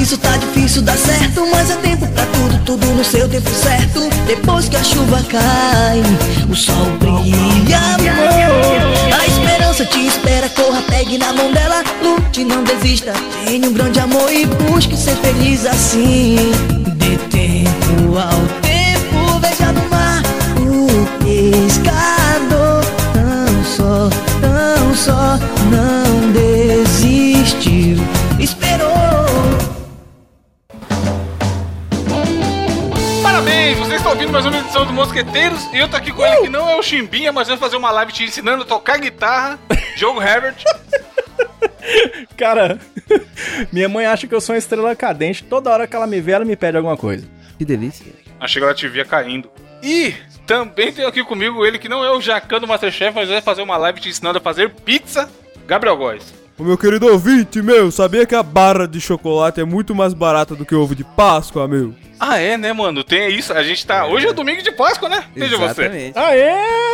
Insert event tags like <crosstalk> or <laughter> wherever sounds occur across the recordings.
isso tá difícil dar certo Mas é tempo pra tudo, tudo no seu tempo certo. Depois que a chuva cai, o sol brilha, amor. A esperança te espera, corra, pegue na mão dela. Lute, não desista, tenha um grande amor E busque ser feliz assim. Dê tempo ao tempo, veja no mar O pescador Estão ouvindo mais uma edição do Mosqueteiros e eu tô aqui com ele que não é o Chimbinha, mas vai fazer uma live te ensinando a tocar guitarra, Diogo Herbert. <laughs> Cara, <laughs> minha mãe acha que eu sou uma estrela cadente. Toda hora que ela me vê, ela me pede alguma coisa. Que delícia. Achei que ela te via caindo. E também tem aqui comigo ele que não é o Jacan do Masterchef, mas vai fazer uma live te ensinando a fazer pizza, Gabriel Góes. Ô meu querido ouvinte, meu, sabia que a barra de chocolate é muito mais barata do que o ovo de Páscoa, meu? Ah, é, né, mano? Tem isso. A gente tá. Hoje é domingo de Páscoa, né? Veja você. Exatamente. Aê,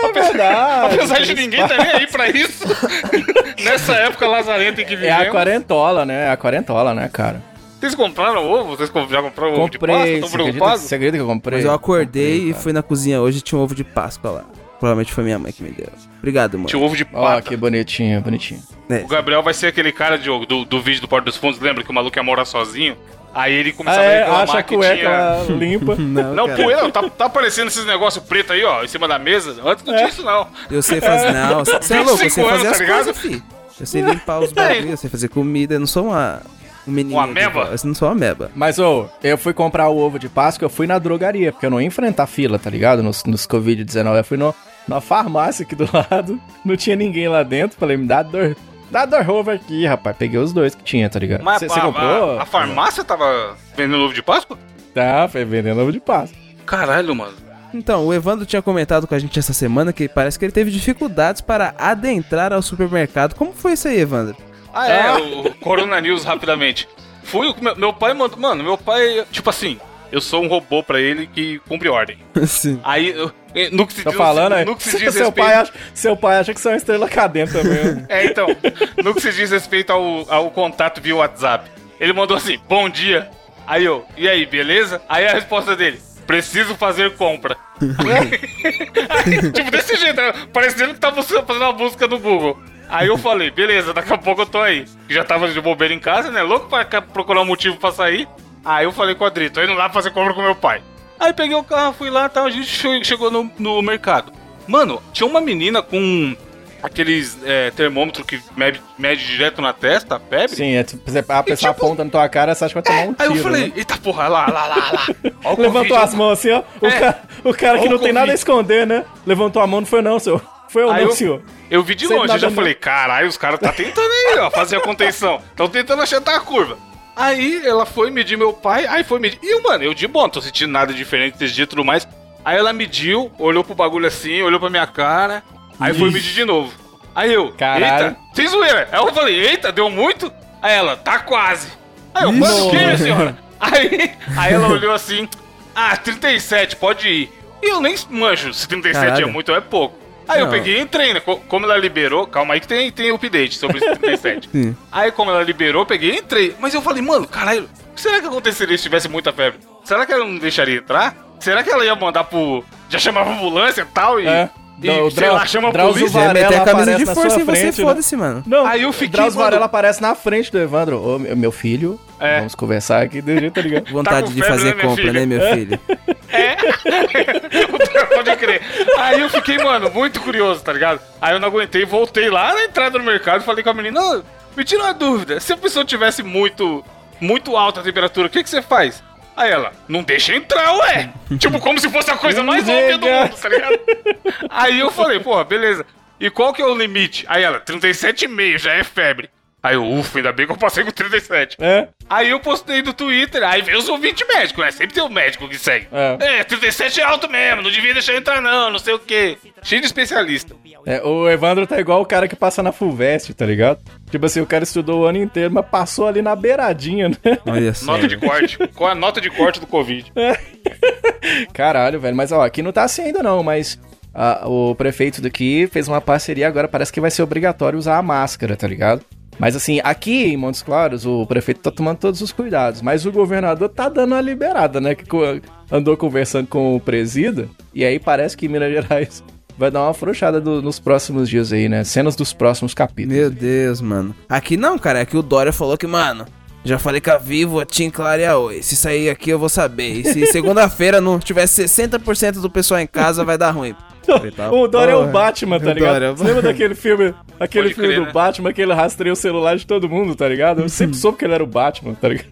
é verdade. Apesar de ninguém tá nem aí pra isso. <laughs> Nessa época lazarenta em que É vivemos. a quarentola, né? É a quarentola, né, cara? Vocês compraram ovo? Vocês já compraram ovo de Comprei. Páscoa? Você Estão acredita, preocupados? você acredita que eu comprei? Mas eu acordei Comprei, e fui na cozinha hoje e tinha um ovo de Páscoa lá. Provavelmente foi minha mãe que me deu. Obrigado, mãe. Tinha ovo de Ó, pata. que bonitinho, bonitinho. É. O Gabriel vai ser aquele cara Diogo, do, do vídeo do Porto dos Fundos, lembra que o maluco ia morar sozinho? Aí ele Ah, começava a é, reclamar acha a que cueca tinha... limpa. <laughs> Não, Não, cara. poeira, tá, tá aparecendo esses negócios pretos aí, ó, em cima da mesa. Antes não tinha isso, não. Eu sei fazer. Não, <laughs> você é louco, eu sei 25 fazer anos, as tá coisas, fi. Eu sei limpar os <laughs> bagulhos, eu sei fazer comida. Eu não sou uma. Um menino. Uma ameba? Eu não sou uma ameba. Mas, ô, eu fui comprar o ovo de Páscoa, eu fui na drogaria, porque eu não ia enfrentar fila, tá ligado? Nos, nos Covid-19. Eu fui no, na farmácia aqui do <laughs> lado, não tinha ninguém lá dentro. Falei, me dá dor. Dá dor ovo aqui, rapaz. Peguei os dois que tinha, tá ligado? Mas Você comprou? A, a farmácia tava vendendo ovo de Páscoa? Tá, foi vendendo ovo de Páscoa. Caralho, mano. Então, o Evandro tinha comentado com a gente essa semana que parece que ele teve dificuldades para adentrar ao supermercado. Como foi isso aí, Evandro? Ah, é, o Corona News rapidamente. Fui, o- meu, meu pai mandou. Mano, meu pai, tipo assim, eu sou um robô pra ele que cumpre ordem. <laughs> Sim. Aí, no que se Tá diz, falando aí? no que se diz <laughs> seu, respeito. pai acha, seu pai acha que você é uma estrela cadente também. <laughs> É, então, no que se diz respeito ao, ao contato via WhatsApp. Ele mandou assim, bom dia. Aí eu, e aí, beleza? Aí a resposta dele, preciso fazer compra. Aí, tipo, desse jeito, né? parecendo que tava fazendo uma busca no Google. Aí eu falei, beleza, daqui a pouco eu tô aí. Já tava de bobeira em casa, né? Louco pra procurar um motivo pra sair. Aí eu falei com o Adri, tô indo lá fazer compra com meu pai. Aí peguei o carro, fui lá e tal, a gente che- chegou no, no mercado. Mano, tinha uma menina com aqueles é, termômetro que mede, mede direto na testa, febre. Sim, é, tipo, a pessoa tipo- aponta na tua cara, você acha que vai tomar um Aí tiro. eu falei, né? eita porra, lá, lá, lá, lá. <laughs> O Levantou Covid, as mãos assim, ó. O, É. cara, o cara que não o tem nada a Covid. esconder, né? Levantou a mão, não foi não, senhor. Foi eu Aí não, eu- senhor. Eu vi de Sem longe, eu já nada, falei, caralho, os caras tá tentando aí, ó, fazer a contenção. <laughs> Estão tentando acertar a curva. Aí ela foi medir meu pai, aí foi medir. E, mano, eu de bom, não tô sentindo nada diferente desse dia e tudo mais. Aí ela mediu, olhou pro bagulho assim, olhou pra minha cara, aí foi medir de novo. Aí eu, Caralho. eita, sem zoeira. Aí eu falei, eita, deu muito? Aí ela, tá quase. Aí eu, Ixi. quanto que é, senhora? Aí, aí ela olhou assim, ah, 37, pode ir. E eu nem manjo se 37 Caralho. é muito ou é pouco. Aí eu Não. peguei e entrei, né? Co- Como ela liberou, calma aí que tem, tem update sobre esse 37. <laughs> Sim. Aí como ela liberou, eu peguei e entrei. Mas eu falei, mano, caralho, o que será que aconteceria se tivesse muita febre? Será que ela não deixaria entrar? Será que ela ia mandar pro. Já chamava ambulância e tal? E, É. e Não, o sei Drau- lá, chama a Drauzio polícia? É, Varela meter a camisa aparece de na força sua e você frente, né? foda-se, mano. Não, Aí eu fiquei, o Drauzio mano- Varela aparece na frente do Evandro. Ô, meu meu filho, É. vamos conversar aqui do jeito, tá ligado? <laughs> Vontade com de febre, fazer né, minha compra, filha? né, meu filho? <laughs> É. <laughs> Pode crer. Aí eu fiquei, mano, muito curioso, tá ligado? Aí eu não aguentei, voltei lá na entrada do mercado e falei com a menina, "Ô, me tira uma dúvida, se a pessoa tivesse muito, muito alta a temperatura, o que que você faz? Aí ela, não deixa entrar, ué! <laughs> tipo, como se fosse a coisa mais óbvia do mundo, tá ligado? Aí eu falei, porra, beleza. E qual que é o limite? Aí ela, 37,5, já é febre. Aí eu, ufa, ainda bem que eu passei com 37. É? Aí eu postei no Twitter, aí veio os ouvintes médicos, né? Sempre tem um médico que segue. É. É, 37 é alto mesmo, não devia deixar entrar não, não sei o quê. Cheio de especialista. É, o Evandro tá igual o cara que passa na Fulvestre, tá ligado? Tipo assim, o cara estudou o ano inteiro, mas passou ali na beiradinha, né? Olha <laughs> só. Nota de corte. Qual é a nota de corte do Covid? <laughs> Caralho, velho. Mas ó, aqui não tá assim ainda não, mas ah, o prefeito daqui fez uma parceria agora, parece que vai ser obrigatório usar a máscara, tá ligado? Mas assim, aqui em Montes Claros, o prefeito tá tomando todos os cuidados, mas o governador tá dando uma liberada, né? Que andou conversando com o presida, e aí parece que Minas Gerais <laughs> vai dar uma afrouxada do- nos próximos dias aí, né? Cenas dos próximos capítulos. Meu Deus, mano. Aqui não, cara. Aqui o Dória falou que, mano, já falei com a Vivo, a Tim Clara e a Oi. Se sair aqui eu vou saber. E se <laughs> segunda-feira não tiver 60% do pessoal em casa, vai dar ruim. Tá, O Dória é o. Batman, tá ligado? Dória é Você lembra daquele filme, aquele Pode filme crer, do né? Batman que ele rastreia o celular de todo mundo, tá ligado? Eu sempre <laughs> soube que ele era o Batman, tá ligado?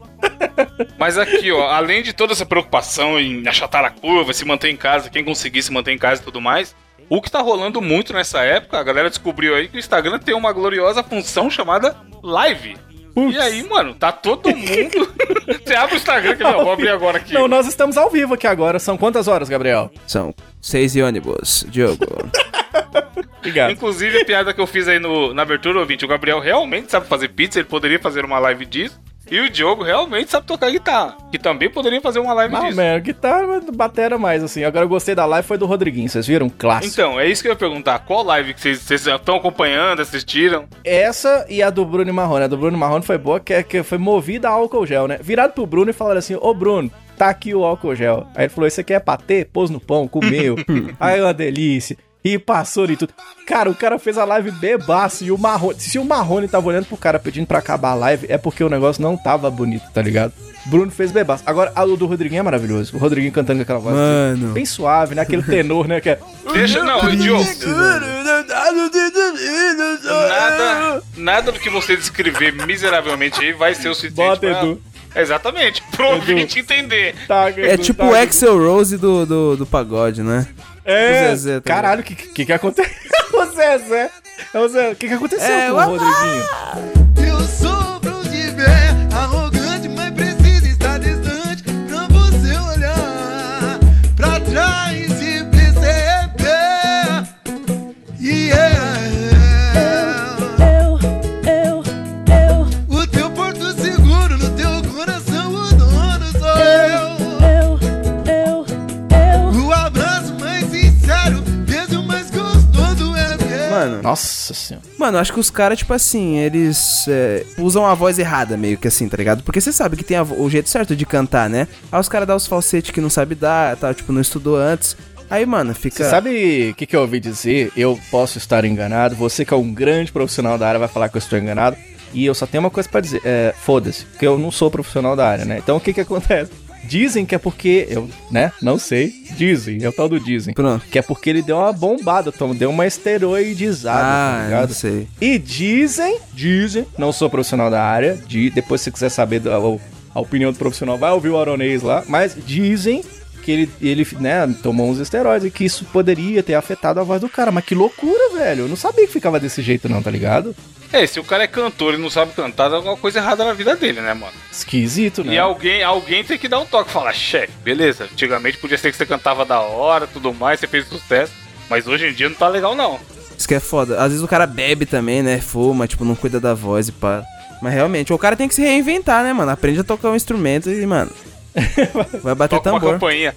Mas aqui, ó, além de toda essa preocupação em achatar a curva, se manter em casa, quem conseguir se manter em casa e tudo mais, o que tá rolando muito nessa época, a galera descobriu aí que o Instagram tem uma gloriosa função chamada Live. E aí, mano, tá todo mundo. <laughs> Você abre o Instagram que não, vou abrir agora aqui. Não, nós estamos ao vivo aqui agora. São quantas horas, Gabriel? São seis ônibus, Diogo. <laughs> Obrigado. Inclusive, a piada que eu fiz aí no, na abertura, ouvinte, o Gabriel realmente sabe fazer pizza, ele poderia fazer uma live disso. E o Diogo realmente sabe tocar guitarra, que também poderia fazer uma live Ah, disso. mano, guitarra, batera mais, assim. Agora eu gostei da live, foi do Rodriguinho, vocês viram? Clássico. Então, é isso que eu ia perguntar. Qual live que vocês- vocês estão acompanhando, assistiram? Essa e a do Bruno e Marrone. A do Bruno Marrone foi boa, que, que foi movida a álcool gel, né? Virado pro Bruno e falaram assim, ô Bruno, tá aqui o álcool gel. Aí ele falou, isso aqui é patê? Pôs no pão, comeu. <laughs> Aí uma delícia. E passou e tudo. Cara, o cara fez a live bebaço e o Marrone... Se o Marrone tava olhando pro cara pedindo pra acabar a live, é porque o negócio não tava bonito, tá ligado? Bruno fez bebaço. Agora, a do Rodriguinho é maravilhoso. O Rodriguinho cantando com aquela voz Mano. bem suave, né? Aquele tenor, né? Que é... Deixa, não, ô, Diogo. Nada, nada do que você descrever miseravelmente aí vai ser o suficiente Bota, pra... Edu. Exatamente, pro ouvinte entender. Tá, É tipo o Axel Rose do, do, do pagode, né? É, Zezé, tá caralho, o que, que que aconteceu? <laughs> o Zezé. É o Zé. O que que aconteceu É, com o Rodriguinho? Eu Mano, Nossa senhora. Mano, acho que os caras, tipo assim, eles é, usam a voz errada, meio que assim, tá ligado? Porque você sabe que tem a o jeito certo de cantar, né? Aí os caras dão os falsetes que não sabe dar, tá? Tipo, não estudou antes. Aí, mano, fica. Você sabe o que, que eu ouvi dizer? Eu posso estar enganado. Você que é um grande profissional da área vai falar que eu estou enganado. E eu só tenho uma coisa pra dizer. É, foda-se. Porque eu não sou profissional da área, né? Então o que que acontece? Dizem que é porque, eu, né, não sei, dizem, é o tal do dizem. Pronto. Que é porque ele deu uma bombada, então deu uma esteroidizada, tá Ah, não ligado? sei. E dizem, dizem, não sou profissional da área, de, depois se você quiser saber a, a opinião do profissional, vai ouvir o Aronês lá, mas dizem que ele, ele né, tomou uns esteroides e que isso poderia ter afetado a voz do cara. Mas que loucura, velho. Eu não sabia que ficava desse jeito não, tá ligado? É, se o cara é cantor e não sabe cantar, tem alguma coisa errada na vida dele, né, mano? Esquisito, né? E alguém, alguém tem que dar um toque e falar, chefe, beleza, antigamente podia ser que você cantava da hora, tudo mais, você fez sucesso, mas hoje em dia não tá legal não. Isso que é foda. Às vezes o cara bebe também, né? Fuma, tipo, não cuida da voz e pá. Mas realmente, o cara tem que se reinventar, né, mano? Aprende a tocar um instrumento e, mano. <laughs> Vai bater Toca uma tambor. campainha.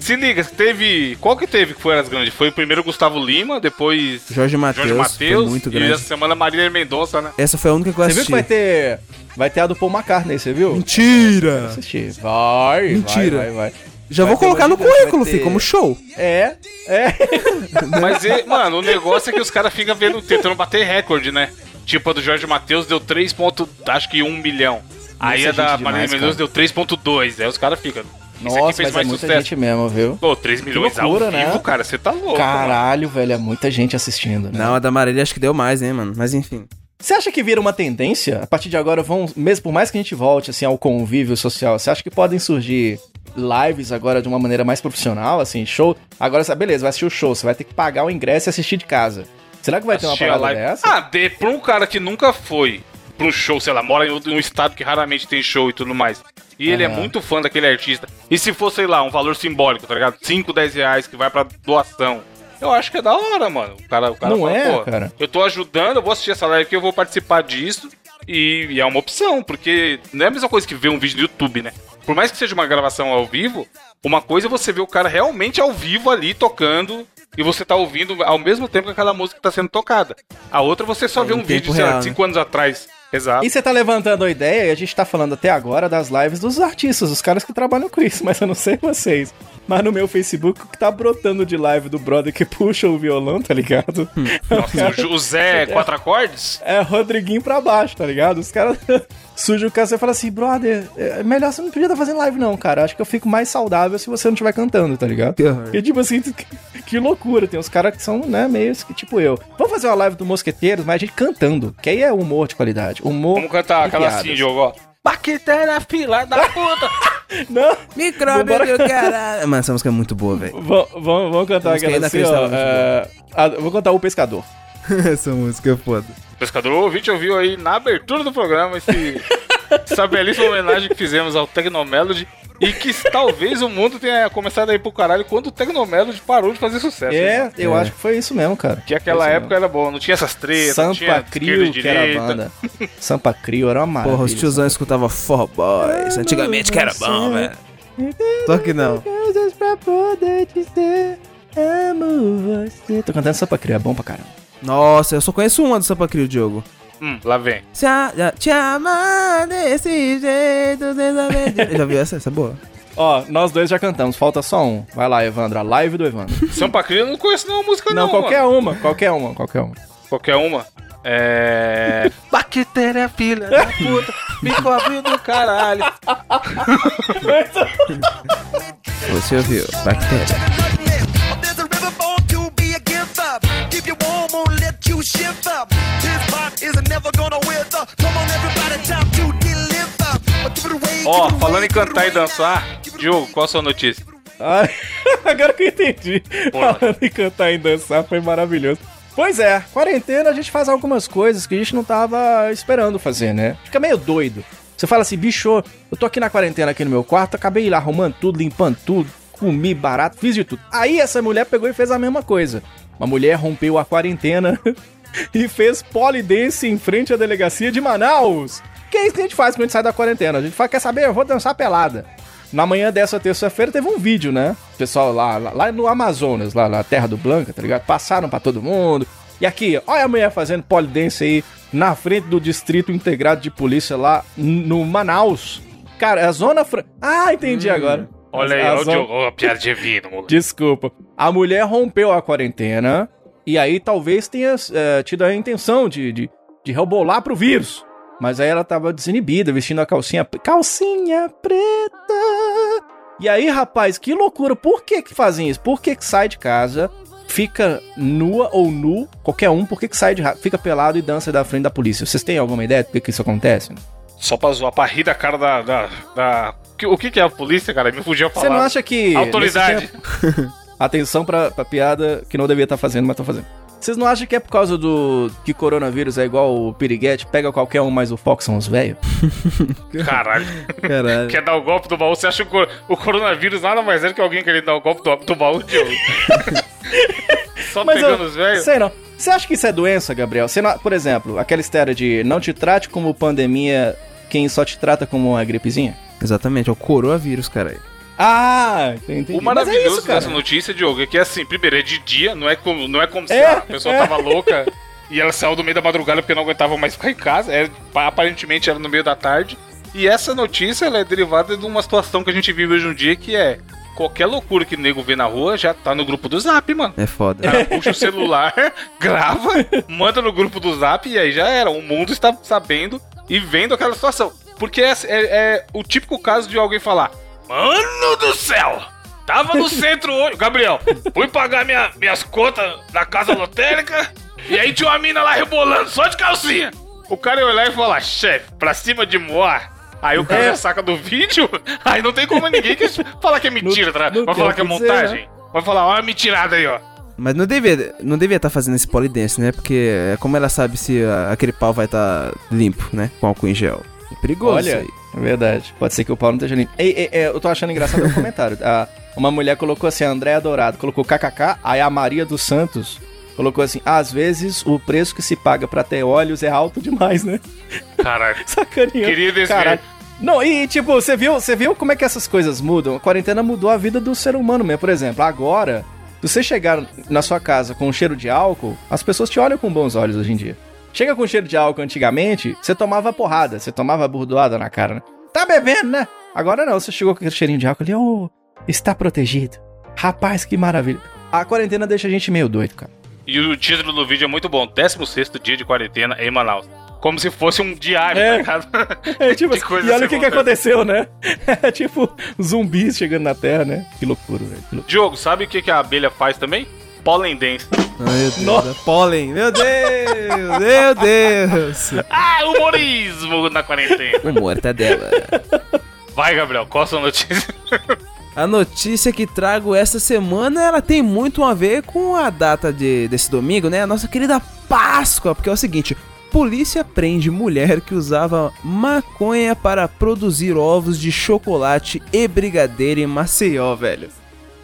Se liga, teve. Qual que teve que foi as grandes? Foi o primeiro Gustavo Lima, depois Jorge Matheus. Jorge Foi Matheus muito e grande. essa semana Marília Mendonça, né? Essa foi a única que eu Você viu assisti. que vai ter. Vai ter a do Paul McCartney, você viu? Mentira! Assistir. Vai, Mentira. vai, vai, vai. Já Vai vou colocar uma no currículo, ter- fi, como show. É, é. <laughs> Mas, e, mano, o negócio é que os caras ficam vendo, tentando bater recorde, né? Tipo, a do Jorge Matheus deu 3. ponto- acho que 1 milhão. Aí a da gente Marília Mendonça deu 3.2. Aí os caras ficam. Nossa, fez mas é mais muita sucesso. gente mesmo, viu? Pô, 3 milhões loucura, ao né? vivo, cara, você tá louco. mano. Caralho, velho, é muita gente assistindo, né? Não, a da Marília acho que deu mais, hein, mano. Mas enfim. Você acha que vira uma tendência? A partir de agora, vão, mesmo por mais que a gente volte assim ao convívio social, você acha que podem surgir lives agora de uma maneira mais profissional, assim, show? Agora, sabe, beleza, vai assistir o show, você vai ter que pagar o ingresso e assistir de casa. Será que vai ter uma Assistir parada live. dessa? Ah, de, pra um cara que nunca foi um show, sei lá, mora em um estado que raramente tem show e tudo mais. E ele é Aham. muito fã daquele artista. E se for, sei lá, um valor simbólico, tá ligado? 5, 10 reais que vai pra doação. Eu acho que é da hora, mano. O cara, o cara Não é, pô, cara? Eu tô ajudando, eu vou assistir essa live aqui, eu vou participar disso. E, e é uma opção, porque não é a mesma coisa que ver um vídeo no YouTube, né? Por mais que seja uma gravação ao vivo, uma coisa é você ver o cara realmente ao vivo ali tocando e você tá ouvindo ao mesmo tempo que aquela música tá sendo tocada. A outra você só É, vê um vídeo, tempo sei lá, real, de né? 5 anos atrás Exato. E você tá levantando a ideia, e a gente tá falando até agora das lives dos artistas, os caras que trabalham com isso, <laughs> mas eu não sei vocês. Mas no meu Facebook, o que tá brotando de live do brother que puxa o violão, tá ligado? Nossa, o o Zé <laughs> quatro acordes? É Rodriguinho pra baixo, tá ligado? Os caras <laughs> sujam o cara e fala assim, brother, é melhor você não podia estar fazendo live não, cara. Acho que eu fico mais saudável se você não estiver cantando, tá ligado? Que horror. E tipo assim, que, que loucura. Tem uns caras que são, né, meio que tipo eu. Vamos fazer uma live do Mosqueteiros, mas a gente cantando. Que aí é humor de qualidade. Humor. Vamos cantar aquela piadas. assim, Diogo, ó. Bactéria, fila da puta! <laughs> Não, Micróbio do caralho. Mano, essa música é muito boa, velho. vamos, cantar Música aquela assim, ó. é, a- vou cantar O Pescador. <laughs> essa música é foda. Pescador ouvinte ouviu aí na abertura do programa esse, essa belíssima homenagem que fizemos ao Tecnomelody e que talvez o mundo tenha começado a ir pro caralho quando o Tecnomelody parou de fazer sucesso. É, né? eu É. acho que foi isso mesmo, cara. Que aquela época era bom, não tinha essas tretas, não tinha Sampa e Crio, que era a banda. Sampa Crio era uma maravilha. Porra, os tiozão escutavam Forró Boys. Antigamente que era bom, velho. Só que não. Coisas pra poder dizer, amo você. Tô cantando Sampa Crio, é bom pra caramba. Nossa, eu só conheço uma do Sampa Crio, Diogo. Hum, lá vem. Se a- Te amar desse jeito, de- Já viu essa? Essa é boa. Ó, nós dois já cantamos, falta só um. Vai lá, Evandro, a live do Evandro. <laughs> Sampa Crio eu não conheço nenhuma música não, Não, qualquer mano. uma, qualquer uma, qualquer uma. Qualquer uma. É... <laughs> Bactéria, filha da puta, micróbio do caralho. <laughs> Você ouviu? Bactéria. Warm, won't let you shift up. This bot is never gonna wither. Come on, everybody, time to deliver. But give it away, Ó, give it falando em cantar e dançar, Diogo, qual a sua notícia? Ai, <laughs> agora que eu entendi. Porra. Falando em cantar e dançar foi maravilhoso. Pois é, quarentena a gente faz algumas coisas que a gente não tava esperando fazer, né? Fica meio doido. Você fala assim, bicho, eu tô aqui na quarentena aqui no meu quarto, acabei lá arrumando tudo, limpando tudo, comi barato, fiz de tudo. Aí essa mulher pegou e fez a mesma coisa. Uma mulher rompeu a quarentena <laughs> e fez polidense em frente à delegacia de Manaus. Que é isso que a gente faz quando a gente sai da quarentena. A gente fala, quer saber? Eu vou dançar pelada. Na manhã dessa terça-feira teve um vídeo, né? O pessoal lá, lá, lá no Amazonas, lá na Terra do Blanca, tá ligado? Passaram pra todo mundo. E aqui, olha a mulher fazendo polidense aí na frente do Distrito Integrado de Polícia lá no Manaus. Cara, a zona... Fran... Ah, entendi agora. Olha aí, A ó, o Diogo, ó, a piada de moleque. Desculpa. A mulher rompeu a quarentena e aí talvez tenha eh, tido a intenção de, de, de rebolar pro vírus. Mas aí ela tava desinibida, vestindo a calcinha... Calcinha preta... E aí, rapaz, que loucura. Por que que fazem isso? Por que que sai de casa, fica nua ou nu, qualquer um, por que que sai de... Fica pelado e dança da frente da polícia? Vocês têm alguma ideia do que que isso acontece? Só pra zoar, pra rir da cara da... da, da- O que que é a polícia, cara? Me fugiu a falar. Você não acha que... Autoridade. tempo- <laughs> Atenção pra, pra piada que não devia estar fazendo, mas tô fazendo. Vocês não acham que é por causa do que coronavírus é igual o piriguete, pega qualquer um, mas o foco são os velhos? <laughs> Caralho. Caralho. Quer dar o golpe do baú? Você acha que o, cor- o coronavírus nada mais é do que alguém querendo dar o golpe do, do baú, Diogo? <laughs> Só Mas pegando eu, os velhos? sei não. Você acha que isso é doença, Gabriel? Você não- por exemplo, aquela história de não te trate como pandemia, quem só te trata como uma gripezinha? Exatamente, é o coronavírus, caralho. Ah, entendi. O Mas é maravilhoso isso, dessa notícia, Diogo, é que assim, primeiro, é de dia, não é como, não é como se É, a pessoa é. tava louca e ela saiu do meio da madrugada porque não aguentava mais ficar em casa. É, aparentemente era no meio da tarde. E essa notícia ela é derivada de uma situação que a gente vive hoje em dia que é qualquer loucura que o nego vê na rua já tá no grupo do zap, mano. É foda. Cara puxa o celular, <laughs> grava, manda no grupo do zap e aí já era. O mundo está sabendo e vendo aquela situação. Porque é, é- é o típico caso de alguém falar: Mano do céu! Tava no <laughs> centro hoje. Gabriel, fui pagar minha- minhas contas na casa lotérica e aí tinha uma mina lá rebolando só de calcinha. O cara ia olhar e falar: Chefe, pra cima de Moar. Aí o cara É. já saca do vídeo, <laughs> aí não tem como ninguém que falar que é mentira, tá? não Vai falar que é dizer, montagem. Vai falar, ó, a mentirada aí, ó. Mas não devia não devia estar fazendo esse polidense, né? Porque é como ela sabe se aquele pau vai estar limpo, né? Com álcool em gel. É perigoso Olha, isso aí. é verdade. Pode ser que o pau não esteja limpo. Ei, ei, ei, eu tô achando engraçado o comentário. A- <laughs> uma mulher colocou assim, a Andréa Dourado, colocou kkk, aí a Maria dos Santos colocou assim, às vezes o preço que se paga pra ter olhos é alto demais, né? Caralho. <laughs> Sacaninha. Queria desver. Caralho. Não, e tipo, você viu, você viu como é que essas coisas mudam? A quarentena mudou a vida do ser humano mesmo. Por exemplo, agora, se você chegar na sua casa com um cheiro de álcool, as pessoas te olham com bons olhos hoje em dia. Chega com cheiro de álcool antigamente, você tomava porrada, você tomava burdoada na cara, né? Tá bebendo, né? Agora não, você chegou com aquele cheirinho de álcool ali, ô, está protegido. Rapaz, que maravilha. A quarentena deixa a gente meio doido, cara. E o título do vídeo é muito bom: 16 dia de quarentena em Manaus. Como se fosse um diário, É. tá ligado? <laughs> É tipo, <laughs> e olha o que, que aconteceu, né? <laughs> É tipo zumbis chegando na Terra, né? Que loucura, velho. Diogo, sabe o que, que a abelha faz também? Pollen dance. Ai, meu Deus. Nossa. da Pólen. Meu Deus. Meu Deus. Ah, humorismo na quarentena. O mortadela. Vai, Gabriel, qual a sua notícia? A notícia que trago essa semana, ela tem muito a ver com a data de, desse domingo, né? A nossa querida Páscoa, porque é o seguinte... Polícia prende mulher que usava maconha para produzir ovos de chocolate e brigadeiro em Maceió, velho.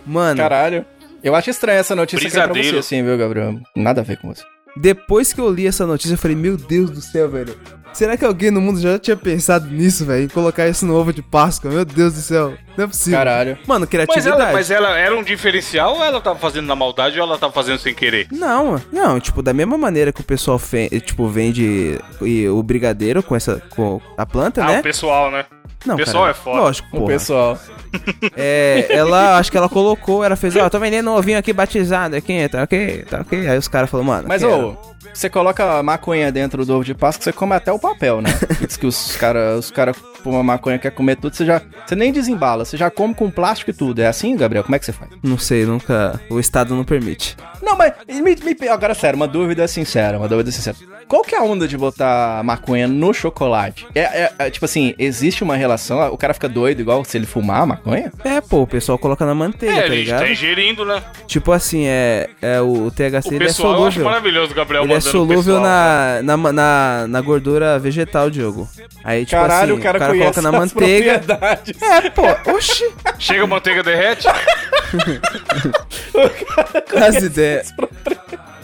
Mano, Caralho. Eu acho estranha essa notícia aqui pra você, assim, viu, Gabriel? Nada a ver com você. depois que eu li essa notícia, eu falei, meu Deus do céu, velho. Será que alguém no mundo já tinha pensado nisso, velho? Em colocar isso no ovo de Páscoa? Meu Deus do céu. Não é possível. Caralho. Mano, Mas criatividade. ela, mas ela era um diferencial ou ela tava fazendo na maldade ou ela tava fazendo sem querer? Não, não, tipo, da mesma maneira que o pessoal tipo, vende o brigadeiro com essa com a planta, Ah, né? o pessoal, né? Não, o pessoal é foda. Lógico, O porra. pessoal. É, ela, acho que ela colocou, ela fez, ó, tô vendendo um ovinho aqui batizado aqui, tá ok, tá ok. Aí os caras falaram, mano, Mas, quero. ô, você coloca maconha dentro do ovo de Páscoa, você come até o papel, né? <laughs> Diz que os caras os cara fumam maconha, quer comer tudo, você já. Você nem desembala, você já come com plástico e tudo. É assim, Gabriel? Como é que você faz? Não sei, nunca, o Estado não permite. Não, mas me, me- agora sério, uma dúvida sincera, uma dúvida sincera. Qual que é a onda de botar maconha no chocolate? É, é- é, tipo assim, existe uma relação? O cara fica doido igual se ele fumar maconha? É, pô, o pessoal coloca na manteiga, É, tá ligado? tá ingerindo, né? Tipo assim, é, é o THC O ele é eu solúvel. maravilhoso o Gabriel Ele é o solúvel pessoal, né? na, na, na, na gordura vegetal, Diogo. Aí, tipo Caralho, assim, o cara, coloca conhece na as manteiga. É, pô, oxi. Chega a manteiga derrete? <laughs> <laughs> As ideias.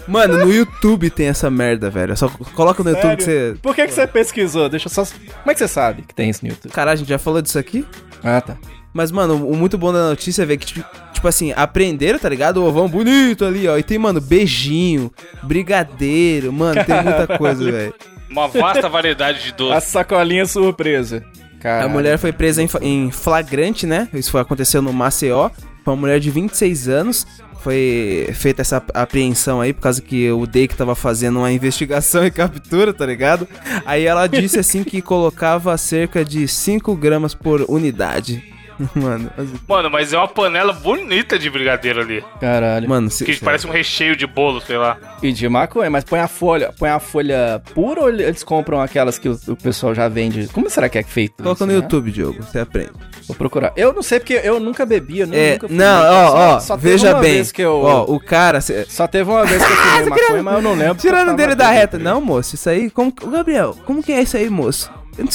Mano, no YouTube tem essa merda, velho. Só coloca no YouTube que Sério? você. Por que, que você pesquisou? Deixa eu só. Como é que você sabe que tem isso no YouTube? Caralho, a gente já falou disso aqui? Ah, tá. Mas, mano, o muito bom da notícia é ver que, tipo, tipo assim, aprenderam, tá ligado? O ovão bonito ali, ó. E tem, mano, beijinho, brigadeiro, mano, tem muita coisa, velho. Uma vasta variedade de A doces. sacolinha surpresa. A Caralho. mulher foi presa em, em flagrante, né? Isso foi aconteceu no Maceió. Foi uma mulher de 26 anos. Foi feita essa apreensão aí por causa que o DEIC tava fazendo uma investigação <laughs> e captura, tá ligado? Aí ela disse assim que colocava cerca de 5 gramas por unidade. <laughs> Mano, assim, Mano, mas é uma panela bonita de brigadeiro ali. Caralho. mano, se, Que parece um recheio de bolo, sei lá. E de maconha, mas põe a folha, põe a folha pura ou eles compram aquelas que o, o pessoal já vende? Como será que é feito? Coloca isso, no né? YouTube, Diogo, você aprende. Vou procurar. Eu não sei porque eu nunca bebi, eu nu- É, nunca fumei. não, ó, Só- ó, só veja bem. eu, Ó, o cara, cê- Só teve uma vez que eu fumei <laughs> maconha, mas eu não lembro. tirando dele da reta. Não, moço, isso aí, como, Gabriel, como que é isso aí, moço?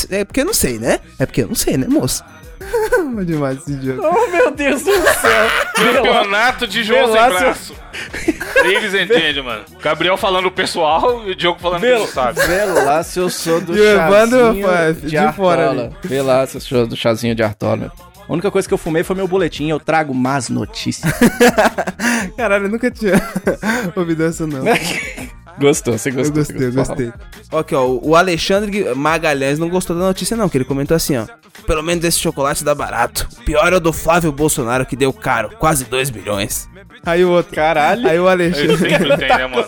É porque eu não sei, né? É porque eu não sei, né, moço? Demais esse jogo. Oh, meu Deus do céu. Campeonato de João sem braço. Ladies and gentlemen. Gabriel falando o pessoal e o Diogo falando que não sabe. Se eu sou do E chazinho de, de Artola. Se eu sou do chazinho de Artola. A única coisa que eu fumei foi meu boletim, eu trago más notícias. <laughs> Caralho, eu nunca tinha <laughs> ouvido essa, não. <laughs> Gostou, você Eu gostou. gostei, eu gostei. Ó, Aqui, ó, o Alexandre Magalhães não gostou da notícia, não, que ele comentou assim, ó. Pelo menos esse chocolate dá barato. O pior é o do Flávio Bolsonaro, que deu caro, quase 2 milhões. Aí o outro. Caralho. Aí o Alexandre. sempre tem, né, mano?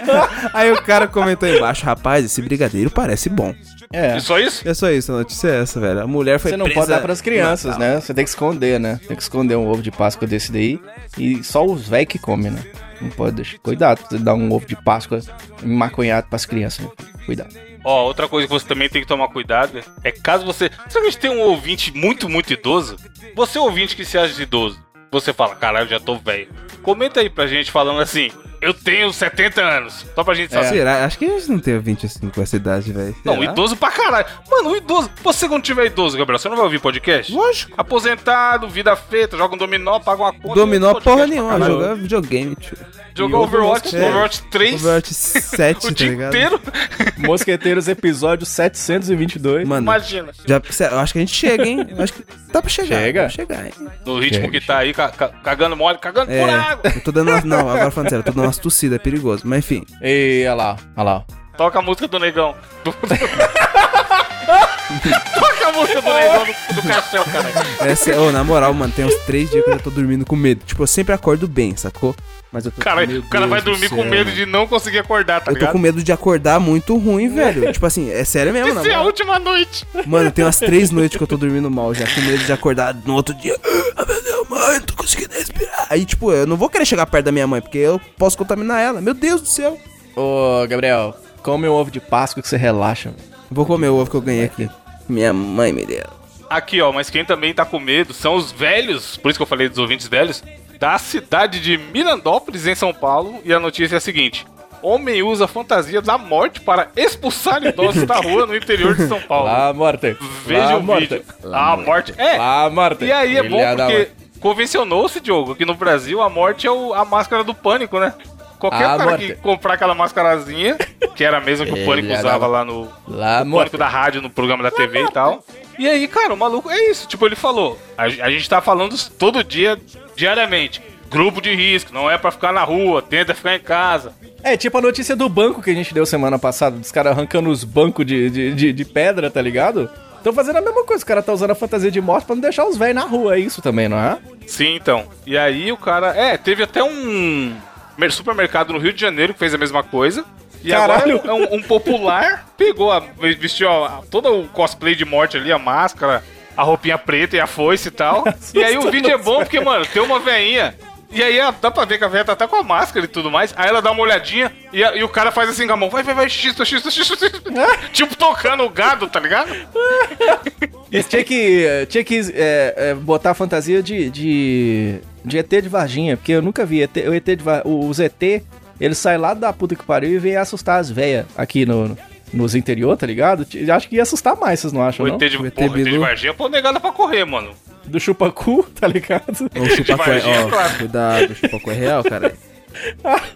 <laughs> Aí o cara comentou aí embaixo, rapaz, esse brigadeiro parece bom. É. E só isso? É só isso, a notícia é essa, velho. A mulher foi Você não presa pode dar pras crianças, Natal. né? Você tem que esconder, né? Tem que esconder um ovo de Páscoa desse daí. E só os velhos que comem, né? Não pode deixar. Cuidado, você dá um ovo de Páscoa maconhado pras crianças. Né? Cuidado. Ó, outra coisa que você também tem que tomar cuidado é caso você. Será que a gente tem um ouvinte muito, muito idoso? Você, ouvinte que se acha de idoso, você fala, caralho, já tô velho. Comenta aí pra gente falando assim, eu tenho 70 anos. Só pra gente saber. Será? Acho que a gente não tem 20 assim com essa idade, velho. Não, idoso pra caralho. Mano, o idoso. Você quando tiver idoso, Gabriel, você não vai ouvir podcast? Lógico. Aposentado, vida feita, joga um dominó, paga uma conta. Dominó porra nenhuma, jogar videogame, tio. Jogou Overwatch, É. Overwatch 3 Overwatch <laughs> 7, o tá dia ligado? inteiro. Mosqueteiros, episódio 722. Mano, Imagina. já, eu acho que a gente chega, hein? Eu acho que dá pra chegar. Chega. Pra chegar, hein? No ritmo Chega, que tá aí, ca- ca- cagando mole, cagando por água. É, eu tô dando Não, agora falando sério, eu tô dando <laughs> umas tossidas, é perigoso. Mas enfim. E olha lá, olha lá. Toca a música do negão. Do- Toca a música do negão do, do caixão, cara. Essa é, ô, na moral, mano, tem uns três dias que eu já tô dormindo com medo. Tipo, eu sempre acordo bem, sacou? Mas eu tô Cara, o cara vai Deus dormir com medo de não conseguir acordar, tá Eu tô ligado? com medo de acordar muito ruim, velho. <laughs> tipo assim, é sério mesmo, na Essa é a última noite. Mano, tem umas três noites que eu tô dormindo mal já, com medo de acordar no outro dia. <gasps> Ah, meu Deus, mãe, não tô conseguindo respirar. Aí, tipo, eu não vou querer chegar perto da minha mãe, porque eu posso contaminar ela. Meu Deus do céu. Ô, Gabriel, come um ovo de Páscoa que você relaxa. mano. Vou comer o ovo que eu ganhei aqui. Minha mãe me deu. Aqui, ó, mas quem também tá com medo são os velhos, por isso que eu falei dos ouvintes velhos, da cidade de Mirandópolis, em São Paulo. E a notícia é a seguinte: Homem usa fantasia da morte para expulsar idosos da rua no interior de São Paulo. Lá, morte. Veja Lá, o morte. vídeo. A morte. É, Lá, morte. E aí é bom Filha da porque. Convencionou-se, Diogo, que no Brasil a morte é o- a máscara do pânico, né? Qualquer Ah, cara morte. que comprar aquela mascarazinha, que era a mesma que o <laughs> pânico usava lá no, Lá, morte. pânico da rádio, no programa da TV e tal. E aí, cara, o maluco é isso. Tipo, ele falou. A, a gente tá falando todo dia, diariamente. Grupo de risco, não é pra ficar na rua, tenta ficar em casa. É, tipo a notícia do banco que a gente deu semana passada, dos caras arrancando os bancos de, de, de, de pedra, tá ligado? Estão fazendo a mesma coisa, o cara tá usando a fantasia de morte pra não deixar os velhos na rua, é isso também, não é? Sim, então. E aí o cara. É, teve até um mer- supermercado no Rio de Janeiro que fez a mesma coisa. E Caralho. agora um, um popular pegou, a, vestiu a- todo o cosplay de morte ali, a máscara, a roupinha preta e a foice e tal. <laughs> e aí o vídeo é bom porque, mano, tem uma veinha. E aí a- dá pra ver que a velha tá até com a máscara e tudo mais. Aí ela dá uma olhadinha e, e o cara faz assim com a mão. Vai, vai, vai, xista, xista, xista, xista. <laughs> tipo tocando o gado, tá ligado? <laughs> Tinha que, tinha que é, é, botar a fantasia de, de, de ET de Varginha, porque eu nunca vi ET, o ET de Va- o- os ET, eles saem lá da puta que pariu e vêm assustar as velhas aqui no, nos interior, tá ligado? Acho que ia assustar mais, vocês não acham, O não? ET de, O ET porra, ET de. Varginha, pô, negada pra correr, mano. Do chupacu, <laughs> tá ligado? Ô, chupacu é, ó, claro. cuidado, o chupacu é real, cara.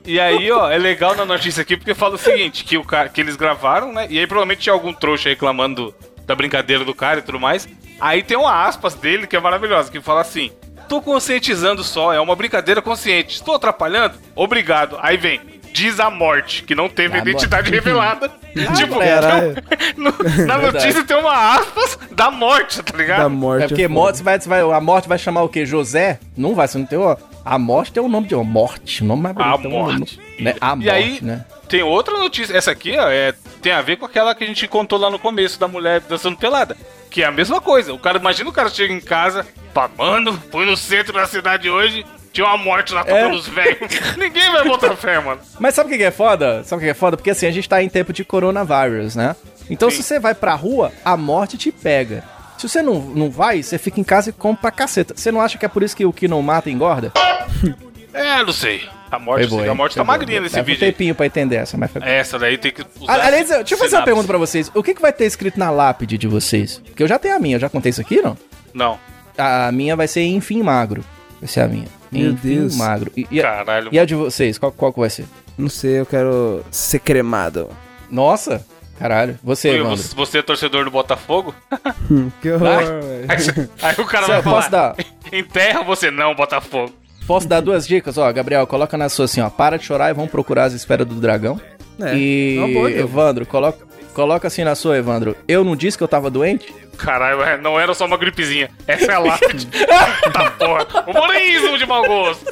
E aí, ó, é legal na notícia aqui porque fala o seguinte, que, o cara, que eles gravaram, né? E aí provavelmente tinha algum trouxa reclamando do- da brincadeira do cara e tudo mais. Aí tem uma aspas dele que é maravilhosa, que fala assim: Tô conscientizando só, é uma brincadeira consciente. Estou atrapalhando? Obrigado. Aí vem. Diz a morte, que não teve A identidade <laughs> revelada. tipo, caralho. <laughs> no- na Verdade. notícia tem uma aspas da morte, tá ligado? Da morte. É porque foda. morte, você vai, vai, a morte vai chamar o quê? José? Não vai, você não tem o... A morte tem o nome de uma morte, o nome mais A bonito. um nome- morte. Né? A E morte, aí, né? tem outra notícia. Essa aqui, ó, é, tem a ver com aquela que a gente contou lá no começo da mulher dançando pelada. Que é a mesma coisa. O cara, imagina o cara chega em casa, pá, mano, fui no centro da cidade hoje, tinha uma morte lá tocando É. os velhos. <laughs> Ninguém vai botar fé, mano. Mas sabe o que é foda? Sabe o que é foda? Porque assim, a gente tá em tempo de coronavírus, né? Então Sim. se você vai pra rua, a morte te pega. Se você não, não vai, você fica em casa e come pra caceta. Você não acha que é por isso que o que não mata engorda? <laughs> É, não sei. A morte, Foi boa, a morte tá boa. magrinha nesse vídeo. um aí. tempinho pra entender essa, mas foi... Essa daí tem que usar. Aliás, deixa eu fazer uma pergunta pra vocês. O que, que vai ter escrito na lápide de vocês? Porque eu já tenho a minha, eu já contei isso aqui, não? Não. A minha vai ser Enfim Magro. Vai ser a minha. Meu enfim Deus. Magro. E, e, a, Caralho. e a de vocês, qual, qual que vai ser? Não sei, eu quero ser cremado. Nossa, caralho. Você, Você, Evandro. você é torcedor do Botafogo? <laughs> Que horror, velho. Aí, você- aí o cara Cê- vai falar, posso dar? enterra você não, Botafogo. Posso dar duas dicas? Ó, Gabriel, coloca na sua assim, ó. Para de chorar e vamos procurar as esferas do dragão. É, e é boa. Evandro, coloca, coloca assim na sua, Evandro. Eu não disse que eu tava doente? Caralho, é, não era só uma gripezinha. Essa é a lápide. <laughs> tá porra. Humorismo de mau gosto.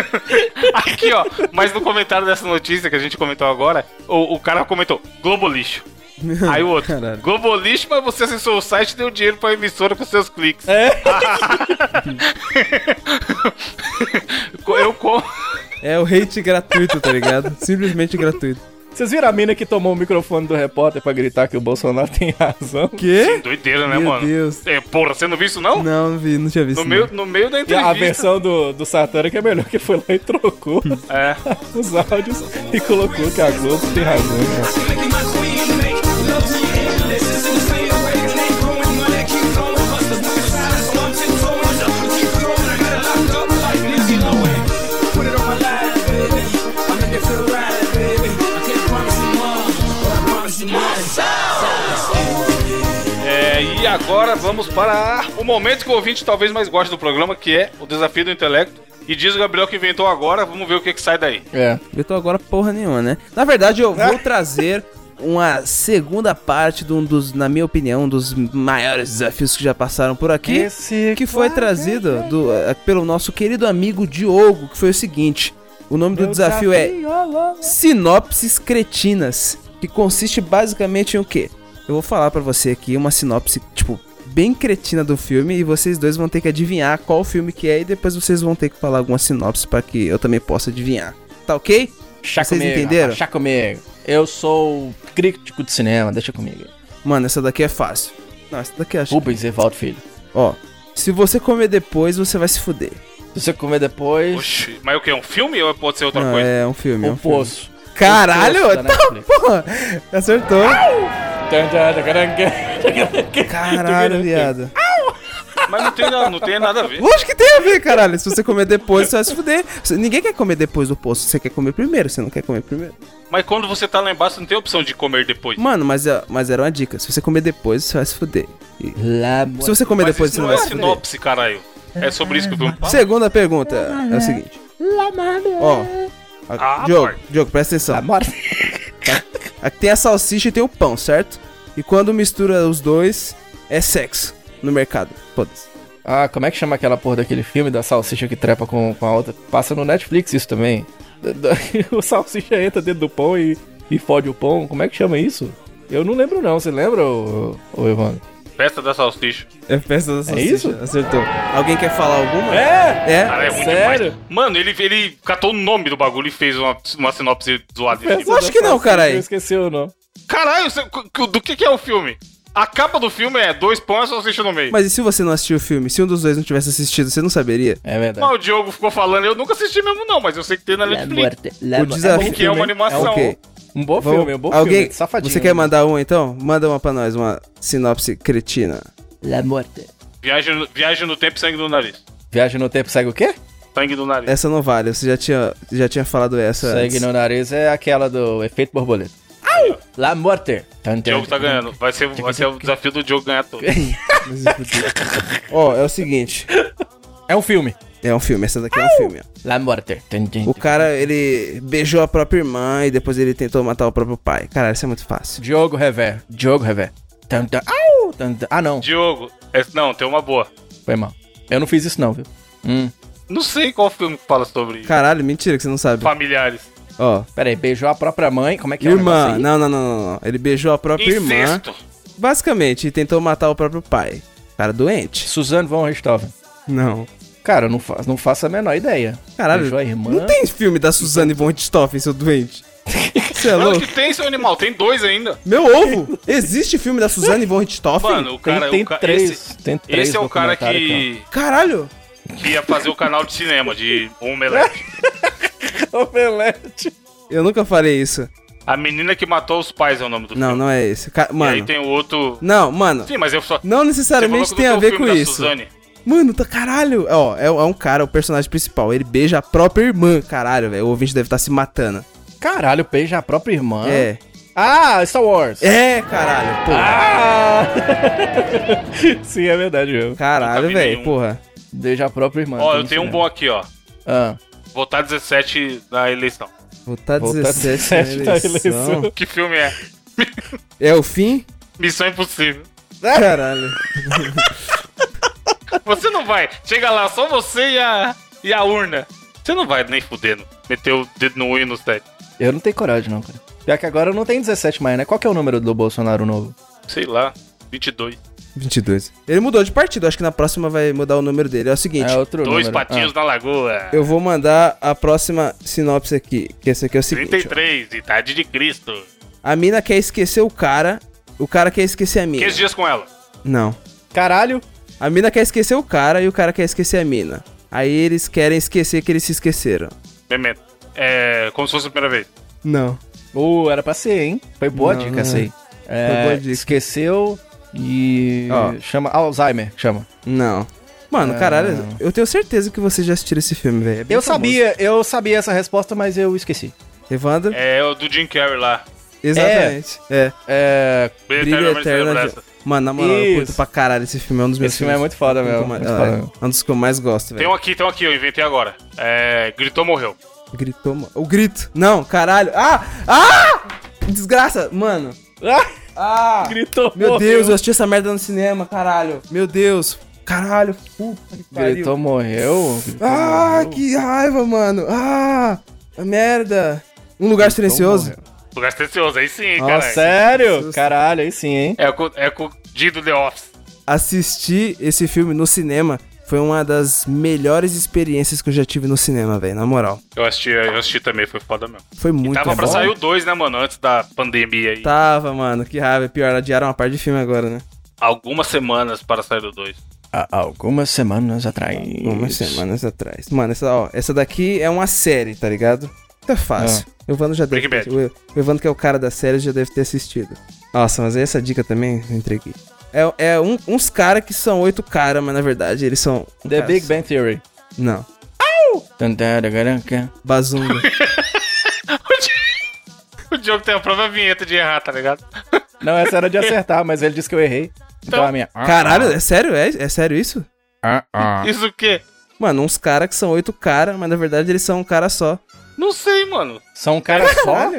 <laughs> Aqui, ó. Mas no comentário dessa notícia que a gente comentou agora, o, o cara comentou, Globo lixo. <laughs> Aí o outro, Caralho. Globo lixo, mas você acessou o site e deu dinheiro pra emissora com seus cliques. É. Eu como. É o hate gratuito, tá ligado? Simplesmente gratuito. Vocês viram a mina que tomou o microfone do repórter pra gritar que o Bolsonaro tem razão? Quê? Doideira, né, Meu mano? Deus. É, porra, você não viu isso, não? Não, não vi, não tinha visto. No não. meio, no meio da E entrevista. a versão do, do Satana que é melhor, que foi lá e trocou <laughs> É. os áudios e colocou que a Globo tem razão. Cara. Agora vamos para o momento que o ouvinte talvez mais goste do programa, que é o desafio do intelecto. E diz o Gabriel que inventou agora, vamos ver o que, que sai daí. É. Eu tô agora porra nenhuma, né? Na verdade, eu vou <laughs> trazer uma segunda parte de um dos, na minha opinião, um dos maiores desafios que já passaram por aqui. Esse que foi trazido do- eh, pelo nosso querido amigo Diogo, que foi o seguinte: o nome do desafio é Sinopses Cretinas, que consiste basicamente em o quê? Eu vou falar pra você aqui uma sinopse, tipo, bem cretina do filme e vocês dois vão ter que adivinhar qual filme que é e depois vocês vão ter que falar alguma sinopse pra que eu também possa adivinhar. Tá ok? Chá Vocês comigo, entenderam? Chá comigo. Eu sou crítico de cinema, deixa comigo. Mano, essa daqui é fácil. Não, essa daqui acho. Rubens Evaldo Filho. Ó, se você comer depois, você vai se fuder. Se você comer depois, Oxi, mas o que? Um filme ou pode ser outra Não, coisa? é um filme. é um o filme. Poço. Caralho! O Poço da Tá, Netflix. porra! Acertou. Tan, Caralho, viado. Mas não tem, nada- não tem nada a ver. Lógico que tem a ver, caralho. Se você comer depois, você vai se fuder. Ninguém quer comer depois do poço. Você quer comer primeiro, você não quer comer primeiro. Mas quando você tá lá embaixo, não tem opção de comer depois. Mano, mas, é- mas era uma dica. Se você comer depois, você vai se fuder. E- Lá, Se você comer Mas depois, você não não vai é se fuder. sinopse, caralho. É sobre isso que filme fala. Segunda pergunta é o seguinte. Ó. Ah, Diogo. Diogo, presta atenção. Aqui tem a salsicha e tem o pão, certo? E quando mistura os dois, é sexo no mercado. Foda-se. Ah, como é que chama aquela porra daquele filme da salsicha que trepa com, com a outra? Passa no Netflix isso também. <laughs> O salsicha entra dentro do pão e, e fode o pão. Como é que chama isso? Eu não lembro não. Você lembra, ô, ô Evandro? Festa da salsicha. É festa da salsicha. isso? Acertou. Alguém quer falar alguma? É! É? Cara, é ruim Sério? demais. Mano, ele, ele catou o nome do bagulho e fez uma, uma sinopse zoada. de filme. Eu acho que não, caralho. Eu esqueci o nome. Caralho, do que, que é o filme? A capa do filme é dois pães e salsicha no meio. Mas e se você não assistiu o filme? Se um dos dois não tivesse assistido, você não saberia? É verdade. Mas o Diogo ficou falando, eu nunca assisti mesmo não, mas eu sei que tem na Netflix. O desafio que é uma animação. Ok. Um bom Vamos- filme, um bom Alguém, filme. Safadinho. Você quer mandar um então? Manda uma pra nós, uma sinopse cretina. La Morte. Viagem, no- viagem no tempo e sangue no nariz. Viagem no tempo segue o quê? Sangue do nariz. Essa não vale, você já tinha, já tinha falado essa. Segue antes. no nariz é aquela do efeito borboleta. La Morte. O Diogo tá ganhando. Vai ser, vai ser o desafio do Diogo ganhar tudo. <laughs> Ó, é o seguinte. É um filme. É um filme, essa daqui é um filme. ó. La Morte. O cara, ele beijou a própria irmã e depois ele tentou matar o próprio pai. Caralho, isso é muito fácil. Diogo Rever. Diogo tan. Ah, não. Diogo, é- não, tem uma boa. Foi mal. Eu não fiz isso não, viu? Hum. Não sei qual filme que fala sobre Caralho, mentira que você não sabe. familiares. Ó. Pera aí, beijou a própria mãe. Como é que é o Irmã, negócio aí? não, não, não, não, não. Ele beijou a própria irmã. Incesto. Basicamente, e tentou matar o próprio pai. Cara doente. Suzanne von Richthofen. Não. Cara, eu não, fa não faço a menor ideia. Caralho, Beijou a irmã. não tem filme da Suzane von Richthofen, seu doente. Você é Não, louco? que tem, seu animal. Tem dois ainda. Meu ovo! Existe filme da Suzane von Richthofen? Mano, o Tem, cara... tem o ca- três. Esse, tem três esse é o cara que, Caralho! que ia fazer o canal de cinema de Omelete. <laughs> Omelete. Eu nunca falei isso. A menina que matou os pais é o nome do Não, filme. não é esse. Ca- E aí Mano. tem o outro... Não, mano. Sim, mas eu só... Não necessariamente tem a não ver com isso. Suzane. Mano, tá caralho. Ó, é, é um cara, o personagem principal. Ele beija a própria irmã. Caralho, velho. O ouvinte deve estar se matando. Caralho, beija a própria irmã. É. Ah, Star Wars. É, caralho. Pô. Ah! <laughs> Sim, é verdade, meu. Caralho, vi velho. Porra. Beija a própria irmã. Ó, eu tenho um bom aqui, ó. mesmo. Ah, Votar 17 na eleição. Votar Votar 17 na 17 na eleição. eleição. Que filme é? É o fim? Missão Impossível. Caralho. <laughs> Você não vai. Chega lá, só você e a, e a urna. Você não vai nem fudendo. Meter o dedo no 1 no 7. eu não tenho coragem, não, cara. Pior que agora não tem 17 mais, né? Qual que é o número do Bolsonaro novo? Sei lá. 22. 22. Ele mudou de partido. Acho que na próxima vai mudar o número dele. É o seguinte. É outro Dois número. patinhos na lagoa. Eu vou mandar a próxima sinopse aqui. Que esse aqui é o seguinte. ó. 33, idade de Cristo. A mina quer esquecer o cara. O cara quer esquecer a mina. 15 dias com ela. Não. Ah. Caralho. A mina quer esquecer o cara e o cara quer esquecer a mina. Aí eles querem esquecer que eles se esqueceram. Memento. É como se fosse a primeira vez. Não. Uh, era pra ser, hein? Foi boa Não, dica não essa é. aí. É, Foi boa dica. Esqueceu e. Ó. Chama Alzheimer, chama. Não. Mano, Ah. caralho, eu tenho certeza que você já assistiu esse filme, velho. É bem Eu famoso. sabia, eu sabia essa resposta, mas eu esqueci. Evandro? É o do Jim Carrey lá. Exatamente. É. É. Brilho Brilho Eterno. Mano, na moral, eu curto pra caralho esse filme. É um dos meus Esse filme é muito foda mesmo, muito É, foda é um dos que eu mais gosto, Tem velho. um aqui, tem um aqui, eu inventei agora. É. Gritou, morreu. Gritou, mano. O grito. Não, caralho. Ah! Ah! Desgraça, mano. Ah, Ah! gritou. Meu morreu. Deus, eu assisti essa merda no cinema, caralho. Meu Deus. Caralho, puta que pariu. Gritou, morreu. Gritou, Ah, morreu. que raiva, mano. Ah, a merda. Um lugar Gritou, silencioso. morreu. Lugar silencioso, aí sim, cara. Sério? Caralho, aí sim, hein? É com, é o Dido The Office. Assistir esse filme no cinema foi uma das melhores experiências que eu já tive no cinema, velho, na moral. Eu assisti, eu assisti também, foi foda mesmo. Foi muito Tava pra bom. sair o 2, né, mano? Antes da pandemia aí. Tava, mano, que raiva. Pior, adiaram uma parte de filme agora, né? Algumas semanas para sair o 2. Há algumas semanas atrás. Umas semanas atrás. Mano, essa, ó, essa daqui é uma série, tá ligado? Tá fácil. O Evandro já deve Breaking ter, o, o Evandro, que é o cara da série, já deve ter assistido. Nossa, mas essa dica também eu entreguei. É, é um- uns caras que são oito caras, mas na verdade eles são. um The Big. Bang Theory. Não. Tantaracaranca. Bazunga. <laughs> O Diogo tem a própria vinheta de errar, tá ligado? Não, essa era de acertar, mas ele disse que eu errei. Então, Então- a minha. Caralho, é sério? É, é sério isso? Ah, ah. Isso o quê? Mano, uns caras que são oito caras, mas na verdade eles são um cara só. Não sei, mano. São um cara só?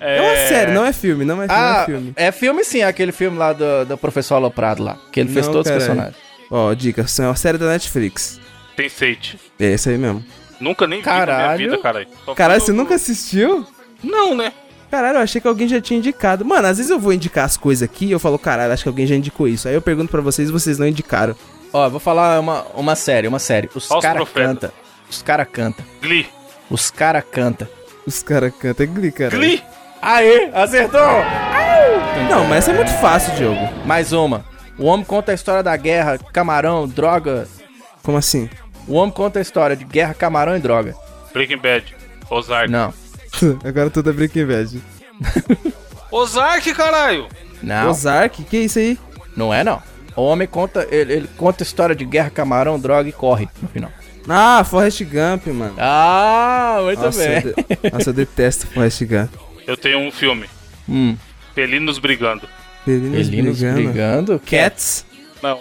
É uma série, não é filme, não é, não Ah, é filme. é filme sim, aquele filme lá do, do professor Aloprado lá. Que ele fez Não, todos os caralho. personagens. Ó, dica, é uma série da Netflix. Tem Sage. É esse aí mesmo. Nunca nem vi na minha Caralho. vida, caralho. Só Caralho, você nunca assistiu? Não, né? Caralho, eu achei que alguém já tinha indicado. Mano, às vezes eu vou indicar as coisas aqui e eu falo, caralho, acho que alguém já indicou isso. Aí eu pergunto pra vocês e vocês não indicaram. Ó, eu vou falar uma, uma série, uma série. Os cara profetas. canta. Os cara canta. Glee. Os cara canta. Os caras cantam, é Glee, cara. Glee? Aê, acertou! Não, mas essa é muito fácil, Diogo. Mais uma. O homem conta a história da guerra, camarão, droga. Como assim? O homem conta a história de guerra, camarão e droga. Breaking Bad. Ozark. Não, <laughs> Agora tudo é Breaking Bad. <laughs> Ozark, caralho! não, Ozark? Que isso aí? não é não. O homem conta, ele, ele conta a história de guerra, camarão, droga e corre no final. Ah, Forrest Gump, mano. Ah, muito Nossa, eu, bem. de- Nossa, eu detesto Forrest Gump. Eu tenho um filme. Hum, Felinos Brigando. Felinos, Felinos brigando. brigando. Cats. Não.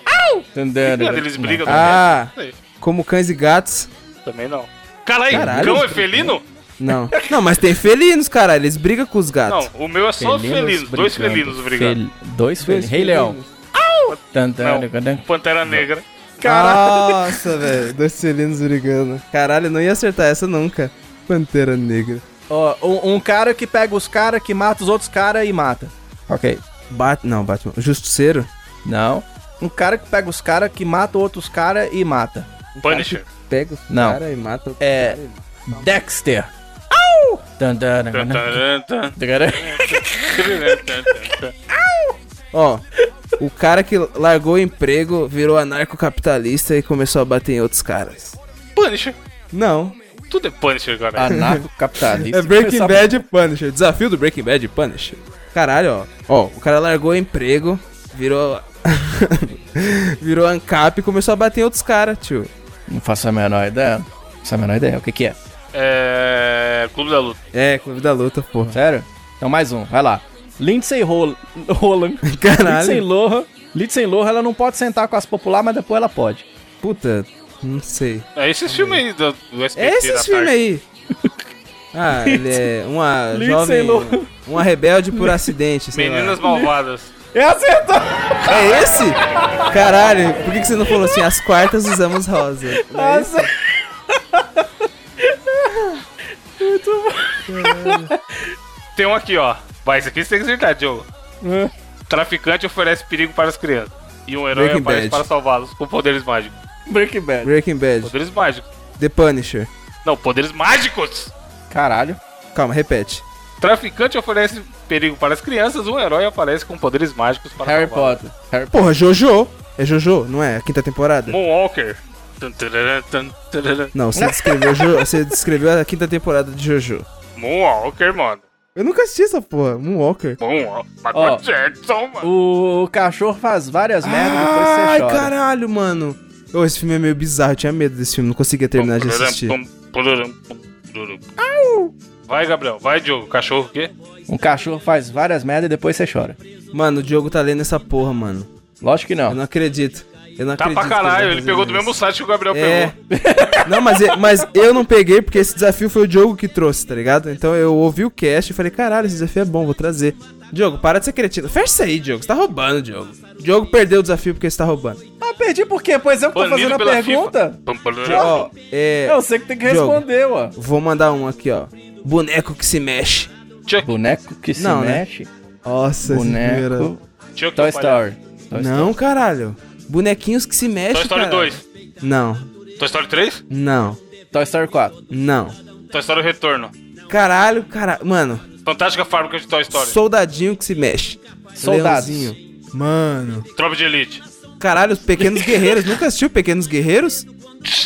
Quando eles brigam Ah, também. como cães e gatos. Também não. Caralho, Caralho. cão é felino? Não. <laughs> Não, mas tem felinos, cara. Eles brigam com os gatos. Não, o meu é só felinos. Dois felinos brigando. Fel- Dois felinos. Rei Leão. Tan, Não. Pantera Negra. Nossa, velho. Dois felinos brigando. Caralho, não ia acertar essa nunca. Pantera Negra. Ó, um, um cara que pega os caras, que mata os outros caras e mata. Ok. Bat... Não, Batman. Justiceiro? Não. Um cara que pega os caras, que mata outros caras e mata. Punisher. Pega os Não. cara e mata o É. cara. Dexter. Au! Tan, <laughs> Ó, o cara que largou o emprego, virou anarcocapitalista e começou a bater em outros caras. Punisher. Não. Tudo é Punisher, cara. Anarcocapitalista. É Breaking Bad e Punisher. Desafio do Breaking Bad e Punisher. Caralho, ó. Ó, o cara largou o emprego, virou. <laughs> virou ANCAP e começou a bater em outros caras, tio. Não faço a menor ideia. Não faço a menor ideia. O que que é? É. Clube da Luta. É, Clube da Luta, porra. Sério? Então mais um. Vai lá. Lindsay Hol- Roland. <laughs> Lindsay Caralho. Lohan. Lindsay Lohan, ela não pode sentar com as populares, mas depois ela pode. Puta, não sei. É esses filmes aí do, do SBT É da esses filmes tarde. aí. Ah, ele é uma <laughs> Lindsay jovem. Lohan. Uma rebelde por acidente. sei lá. Meninas Malvadas. É acertou! É esse? Caralho, por que, que você não falou assim? As quartas usamos rosa. Não é isso? <laughs> Tem um aqui, ó. Vai, isso aqui você tem que acertar, Diogo. É. Traficante oferece perigo para as crianças. E um herói Breaking aparece Bad. para salvá-los com poderes mágicos. Breaking Bad. Breaking Bad. Poderes mágicos. The Punisher. Não, poderes mágicos! Caralho. Calma, repete. Traficante oferece perigo para as crianças, um herói aparece com poderes mágicos para Harry salvá-los. Potter. Harry Porra, Jojo. É Jojo, não é? A quinta temporada? Moonwalker. Não, você descreveu, Jo- você descreveu a quinta temporada de Jojo. Moonwalker, mano. Eu nunca assisti essa porra. Moonwalker. Moonwalker. Michael Ó. Jackson, mano. O cachorro faz várias merdas e depois você Ai, chora. caralho, mano. Ô, esse filme é meio bizarro. Eu tinha medo desse filme. Não conseguia terminar de assistir. Vai, Gabriel. Vai, Diogo. Cachorro o quê? Um cachorro faz várias merdas e depois você chora. Mano, o Diogo tá lendo essa porra, mano. Lógico que Eu não. não acredito. Eu não Tá acredito pra caralho, ele pegou do isso. mesmo site que o Gabriel É. pegou. <laughs> Não, mas, eu- mas eu não peguei porque esse desafio foi o Diogo que trouxe, tá ligado? Então eu ouvi o cast e falei, caralho, esse desafio é bom, vou trazer. Diogo, para de ser cretino. Fecha isso aí, Diogo. Você tá roubando, Diogo. Diogo perdeu o desafio porque você tá roubando. Ah, perdi por quê? Pois eu que tô fazendo a pergunta. Ó, é. Eu sei que tem que Diogo. responder, ué. Vou mandar um aqui, ó. Boneco que se mexe. Chuck, Boneco que se Não, né? mexe. Nossa, Boneco. Toy. Story. Toy Não, caralho. Bonequinhos que se mexem. Toy Story cara. 2. Não, Toy Story 3? não. Toy Story 4. não. Toy Story Retorno. Caralho, cara. Mano, Fantástica Fábrica de Toy Story. soldadinho que se mexe. Soldados. Leãozinho. Mano. Tropa de Elite. Caralho, os Pequenos Guerreiros. <laughs> Nunca assistiu Pequenos Guerreiros?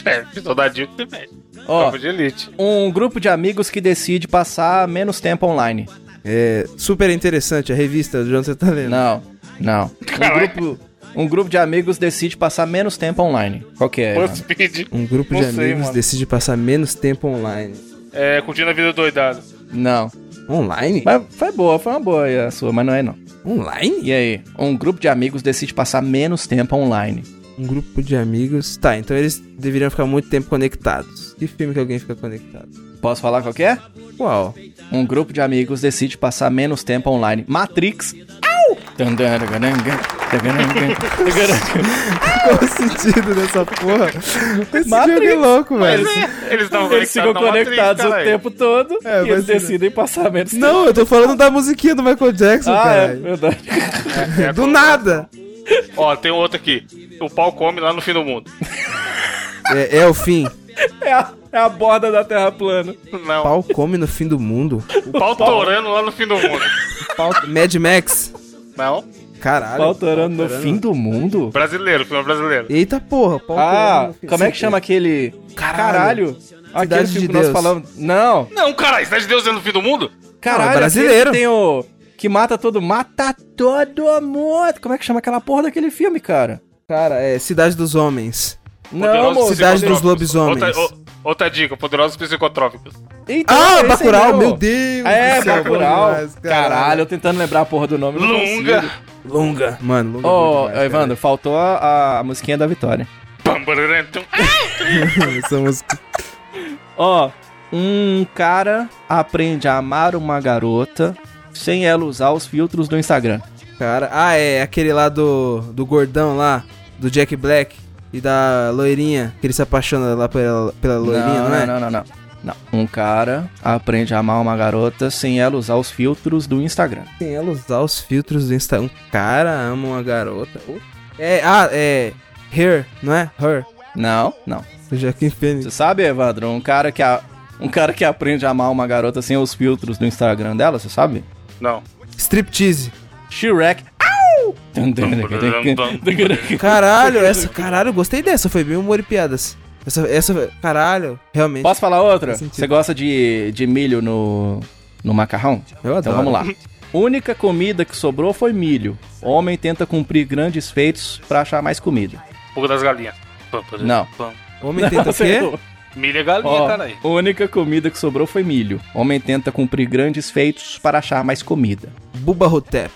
É, soldadinho que se mexe. Ó, Tropa de Elite. um grupo de amigos que decide passar menos tempo online. É super interessante a revista de onde você tá lendo. Não, não. <laughs> Um Caralho. grupo, um grupo de amigos decide passar menos tempo online. Qual que é? BuzzFeed. Um grupo Não de sei, amigos mano. decide passar menos tempo online. É, curtindo a vida doidada. Não. Online? Mas foi boa, foi uma boa aí a sua, mas não é não. Online? E aí? Um grupo de amigos decide passar menos tempo online. Um grupo de amigos. Tá, então eles deveriam ficar muito tempo conectados. Que filme que alguém fica conectado? Posso falar qual que é? Qual? Um grupo de amigos decide passar menos tempo online. Matrix. Qual o sentido dessa porra? Esse Matrix. jogo é louco, velho. Eles estavam Eles ficam conectados Matrix, conectados o tempo todo É, e eles decidem passar menos tempo. Não, eu tô falando da musiquinha do Michael Jackson, Ah, é cara. verdade. É, Do nada. Ó, tem outro aqui. O pau come lá no fim do mundo. É, é o fim. É a, é a borda da Terra plana. Não. Pau come no fim do mundo. O pau torando lá no fim do mundo. Pau... Mad Max. Não. Caralho. Pau torando no fim do mundo? Brasileiro, filme brasileiro. Eita porra, pau Ah, como é que chama aquele... Caralho. Aquele Cidade filme de que nós Deus. falamos... Não. Não, caralho, Cidade de Deus é no fim do mundo? Caralho, é brasileiro. tem o... Que mata todo... Mata todo mundo. Como é que chama aquela porra daquele filme, cara? Cara, é Cidade dos Homens. Não, moço. Cidade dos. Lobisomens. Outra, outra dica, Poderosos Psicotrópicos. Então, Ah, Bacurau, meu Deus É, do céu, Bacurau. demais, Caralho, eu tentando lembrar a porra do nome. não Lunga. Lunga. Mano, Lunga. é Ô, demais, Evandro, faltou a, a musiquinha da vitória. <laughs> Essa música. Ó, um cara aprende a amar uma garota sem ela usar os filtros do Instagram. Cara, ah, é aquele lá do, do gordão lá, do Jack Black e da loirinha, que ele se apaixona lá pela, pela loirinha, não, é? não, não, não. Não. Um cara aprende a amar uma garota sem ela usar os filtros do Instagram. Sem ela usar os filtros do Instagram. Um cara ama uma garota. Oh. É, ah, é. Her, não é? Her. Não, não. Do Joaquim Fênix. Você sabe, Evandro, um cara que a, um cara que aprende a amar uma garota sem os filtros do Instagram dela, você sabe? Não. Striptease. Shrek. Au! Caralho, essa. Caralho, eu gostei dessa. Foi bem humor e piadas. Essa, essa. Caralho, realmente. Posso falar outra? Você gosta de, de milho no, no macarrão? Eu Então adoro. vamos lá. Única comida que sobrou foi milho. Homem tenta cumprir grandes feitos pra achar mais comida. Fogo das galinhas. Não. Homem tenta o Você quê? <laughs> Milho é galinha, Ó, caralho. única comida que sobrou foi milho. Homem tenta cumprir grandes feitos para achar mais comida. Buba Hotep.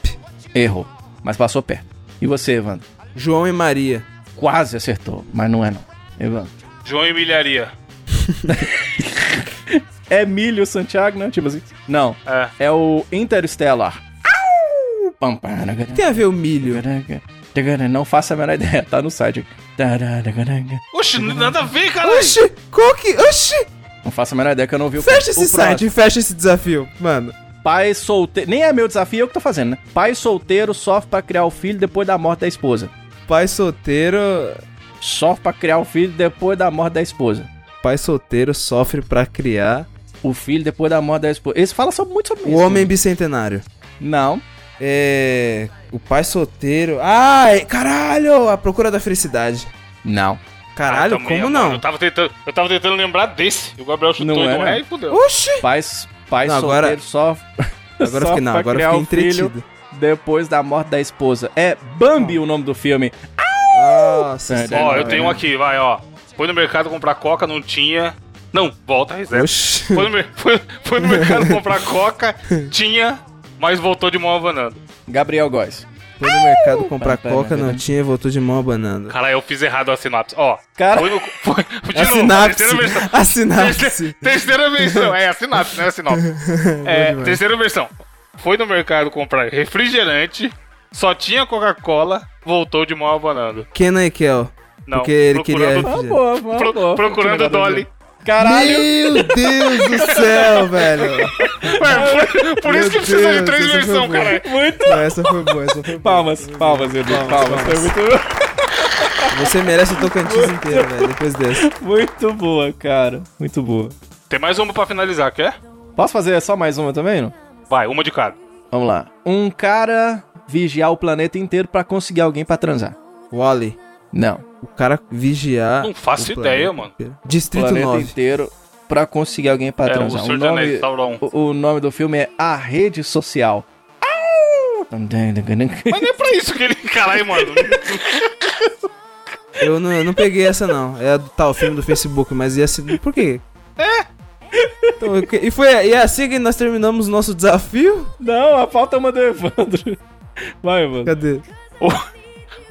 Errou, mas passou perto. E você, Evandro? João e Maria. Quase acertou, mas não é não. Evandro. João e milharia. <laughs> É milho Santiago, né? Tipo assim. Não, É. é o Interstellar. Au! Pam, pam, O que tem a ver o milho? Não faço a menor ideia, tá no site. Oxe, nada a ver, caralho. Oxi, qual que. Oxi! Não faço a menor ideia que eu não vi o Fecha esse o site, fecha esse desafio. Mano. Pai solteiro. Nem é meu desafio, eu que tô fazendo, né? Pai solteiro sofre pra criar o filho depois da morte da esposa. Pai solteiro. Sofre pra criar o filho depois da morte da esposa. Pai solteiro sofre pra criar. O filho depois da morte da esposa. Esse fala sobre, muito sobre O isso. homem bicentenário. Não. É. O pai solteiro. Ai, caralho! A procura da felicidade. Não. Caralho, Ah, como não? Eu tava, tentando, eu tava tentando lembrar desse. E o Gabriel chutou Não e é, não é e fudeu. Oxi! Pais, pai Não, solteiro agora- sofre. <laughs> Agora eu sofre fiquei, não, pra agora fiquei o filho entretido. Depois da morte da esposa. É Bambi o nome do filme. Nossa. É. Ó, eu tenho um aqui, vai, ó. Foi no mercado comprar coca, não tinha. Não, volta a reserva. Oxi. Foi no, foi- foi no mercado <laughs> comprar coca, tinha, mas voltou de mão abanando. Gabriel Góes. Foi no mercado comprar coca, não tinha e voltou de mão abanando. Caralho, eu fiz errado a sinopse. Ó, Cara- foi no. Foi, <laughs> de A novo, sinapse. terceira versão. A sinapse. Terceira, terceira versão. É, a sinapse, não é a sinopse. <laughs> É, terceira versão. Foi no mercado comprar refrigerante, só tinha Coca-Cola, voltou de mão abanando. Kenan e Kel. Não, Porque ele queria- Uma boa, uma pro- boa. procurando Continuidade Dolly. Caralho! Meu Deus do céu, velho. <laughs> Ué, por, por isso que precisa de três versões, cara. Muito. Não, essa foi boa, essa foi boa. Palmas, palmas, Edu. Palmas, Palmas. Foi muito, Você merece o Tocantins inteiro, velho, depois dessa. muito boa, cara. Muito boa. Tem mais uma pra finalizar, quer? Posso fazer só mais uma também, não? Vai, uma de cada. Vamos lá. Um cara vigiar o planeta inteiro pra conseguir alguém pra transar. Wally. Não. O cara vigiar. Não faço o ideia, mano. inteiro. Distrito planeta 9. inteiro pra conseguir alguém pra É, o transar. O Anéis, nome, Sauron. o, o nome do filme é A Rede Social. Mas não é pra isso que ele. Caralho, mano. Eu não, eu não peguei essa, não. É do tal filme do Facebook, mas ia ser. Por quê? É. Então, e foi e é assim que nós terminamos o nosso desafio? Não, a falta é uma do Evandro. Vai, Evandro. Cadê?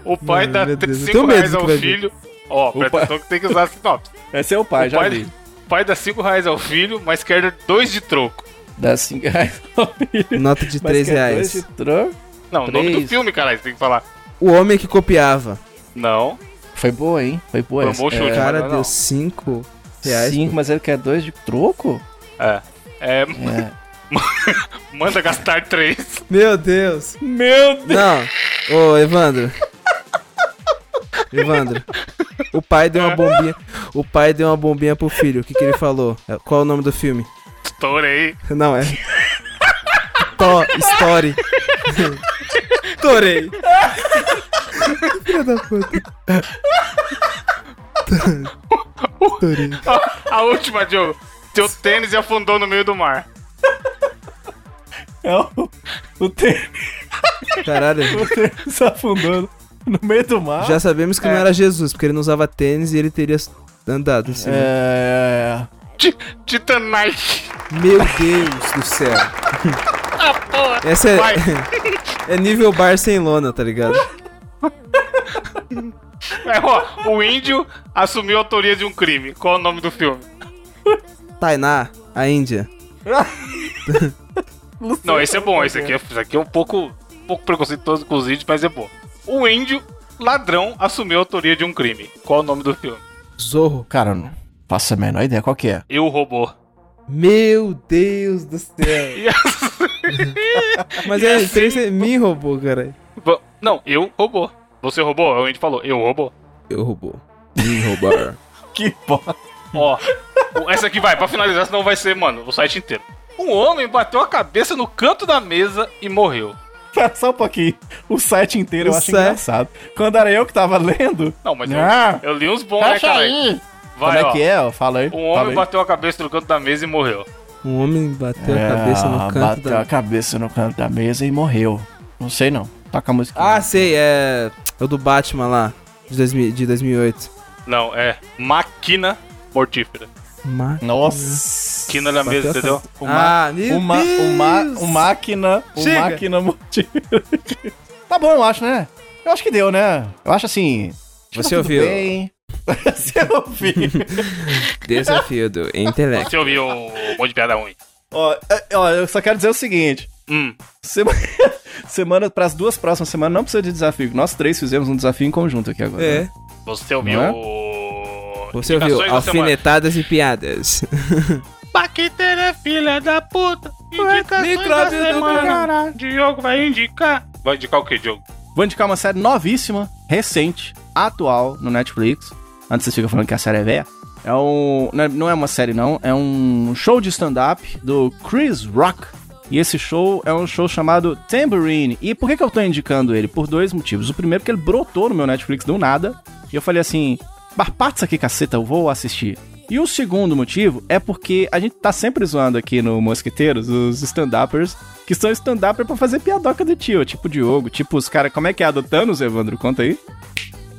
O pai Meu dá Deus, eu 5 tenho medo reais ao filho. Ó, presta pai- atenção que tem que usar a sinopse. Esse é o pai, O já pai, o pai dá 5 reais ao filho, mas quer dois de troco. Dá 5 reais ao filho. Nota de mas 3 quer reais. dois de troco. Não, o nome do filme, caralho, você tem que falar. O homem que copiava. Não. Foi boa, hein? Foi boa Foi um bom chute. O cara não, não. deu 5 reais. Cinco, mas ele quer dois de troco? É. É, É. <laughs> <laughs> manda gastar 3. Meu Deus. Meu Deus! Não. Ô, Evandro. Evandro. O pai deu uma bombinha. O pai deu uma bombinha pro filho. O que, que ele falou? É, Qual é o nome do filme? Estourei. Não, é. To Story. Torei. Filha da puta. Torei. <laughs> A última, Diogo. Seu tênis afundou no meio do mar. É o, o <laughs> tênis Caralho. se afundando no meio do mar. Já sabemos que não era Jesus, porque ele não usava tênis e ele teria andado em cima. É. Ti- Titanic. Meu Deus do céu. <laughs> Ah, porra. Essa é, Vai. <laughs> é nível bar sem lona, tá ligado? É, ó, o índio assumiu a autoria de um crime. Qual é o nome do filme? Tainá, a Índia. Não, esse é bom. Esse aqui é, esse aqui é um pouco, um pouco preconceituoso com os índios, mas é bom. O índio ladrão assumiu a autoria de um crime. Qual é o nome do filme? Zorro. Cara, não faço a menor ideia qual que é. Eu robô. Meu Deus do céu. <laughs> As- <laughs> Mas é, assim- três é me roubou, cara. Não, eu robô. Você roubou? O índio falou, eu robô. Eu roubou. Me roubar. <laughs> Que bosta. Ó, essa aqui vai, pra finalizar, senão vai ser, mano, o site inteiro. Um homem bateu a cabeça no canto da mesa e morreu. <laughs> Só um pouquinho. O site inteiro eu O acho site- engraçado. Quando era eu que tava lendo. Não, mas eu, Ah, eu li uns bons, né, cara? aí. Vai, Como é ó. que é? ó? Fala aí. Um fala homem aí. bateu a cabeça no canto da mesa e morreu. Um homem bateu É, a cabeça no canto bateu da... a cabeça no canto da mesa e morreu. Não sei não. Toca a música. Ah, sei, é... É o do Batman lá, de, 2000, de 2008. Não, é máquina mortífera. Ma... Nossa. Quina na mesa, Bateu a entendeu? Uma, Ah, meu uma, Deus! uma, uma máquina. Uma Chega. máquina mortífera. <laughs> tá bom, eu acho, né? Eu acho que deu, né? Eu acho assim. acho que Você tá ouviu? bem. <laughs> Você ouviu? <laughs> Desafio do intelecto. Você ouviu um monte de piada ruim. ó, é, ó, eu só quero dizer o seguinte. Hum, Semana, semana para as duas próximas semanas não precisa de desafio. Nós três fizemos um desafio em conjunto aqui agora. É. você ouviu Não é? o... Você ouviu alfinetadas e piadas. <laughs> Bactéria, filha da puta. Indicações da semana. Diogo vai indicar. Vai indicar o que, Diogo? Vou indicar uma série novíssima, recente, atual no Netflix. Antes vocês ficam falando que a série é velha. É um. não é- Não é uma série, não. É um show de stand-up do Chris Rock. E esse show é um show chamado Tambourine. E por que, que eu tô indicando ele? Por dois motivos. O primeiro, porque ele brotou no meu Netflix do nada. E eu falei assim: Barpates aqui, caceta, eu vou assistir. E o segundo motivo é porque a gente tá sempre zoando aqui no Mosqueteiros os stand-uppers, que são stand-upper pra fazer piadoca do tio, tipo Diogo, tipo os caras. Como é que é a do Thanos, Evandro? Conta aí.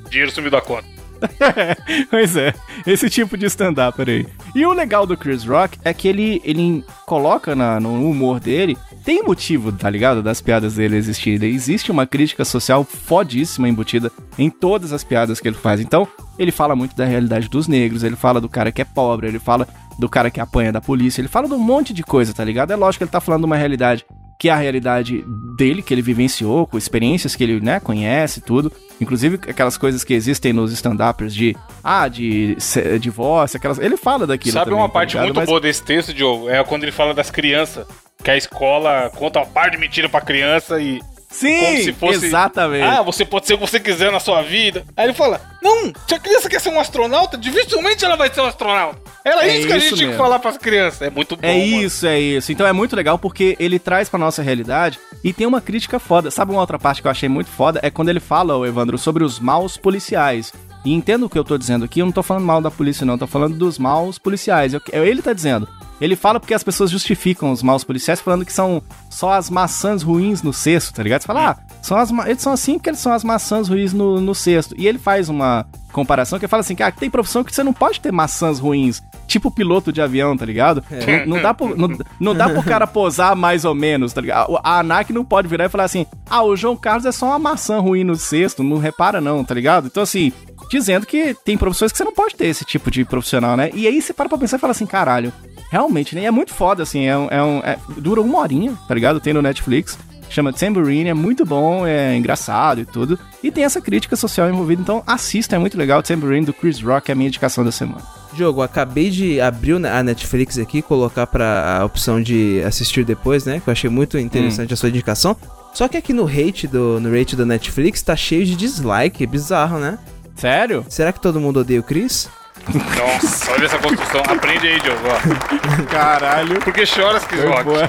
Dinheiro sumiu da conta. <laughs> pois é, esse tipo de stand-up aí. E o legal do Chris Rock é que ele, ele coloca na- no humor dele tem motivo, tá ligado? Das piadas dele existirem. Existe uma crítica social fodíssima embutida em todas as piadas que ele faz. Então, ele fala muito da realidade dos negros, ele fala do cara que é pobre, ele fala do cara que apanha da polícia, ele fala de um monte de coisa, tá ligado? É lógico que ele tá falando de uma realidade que é a realidade dele, que ele vivenciou, com experiências que ele, né, conhece, tudo. Inclusive aquelas coisas que existem nos stand-uppers de, ah, de divórcio, aquelas... Ele fala daquilo Sabe também, uma tá parte ligado? muito Mas- boa desse texto, Diogo? É quando ele fala das crianças. Que a escola conta uma par de mentira pra criança e. Sim, fosse- exatamente. Ah, você pode ser o que você quiser na sua vida. Aí ele fala: Não, se a criança quer ser um astronauta, dificilmente ela vai ser um astronauta. Era É isso que a gente tinha que mesmo. falar pras crianças. É muito bom. É mano. isso, é isso. Então é muito legal porque ele traz pra nossa realidade e tem uma crítica foda. Sabe uma outra parte que eu achei muito foda? É quando ele fala, ô Evandro, sobre os maus policiais. E entendo o que eu tô dizendo aqui, eu não tô falando mal da polícia, não, eu tô falando dos maus policiais. Eu- ele tá dizendo. Ele fala porque as pessoas justificam os maus policiais falando que são só as maçãs ruins no cesto, tá ligado? Você fala, ah, são as eles são assim porque eles são as maçãs ruins no, no cesto. E ele faz uma comparação que fala assim, que ah, tem profissão que você não pode ter maçãs ruins, tipo piloto de avião, tá ligado? Não, não dá pro, não, não dá pro cara posar mais ou menos, tá ligado? A a ANAC não pode virar e falar assim, ah, o João Carlos é só uma maçã ruim no cesto, não repara não, tá ligado? Então assim, dizendo que tem profissões que você não pode ter esse tipo de profissional, né? E aí você para pra pensar e fala assim, caralho, realmente, né? E é muito foda, assim, é um... É um é- dura uma horinha, tá ligado? Tem no Netflix, chama Tambourine, é muito bom, é engraçado e tudo. E tem essa crítica social envolvida, então assista, é muito legal. Tambourine do Chris Rock é a minha indicação da semana. Diogo, acabei de abrir a Netflix aqui, colocar pra a opção de assistir depois, né? Que eu achei muito interessante a sua indicação. Só que aqui no rate do no rate do Netflix tá cheio de dislike, é bizarro, né? Sério? Será que todo mundo odeia o Chris? Nossa, olha essa construção. Aprende aí, Diogo. ó. Caralho. Por que choras, Foi Kizok? boa.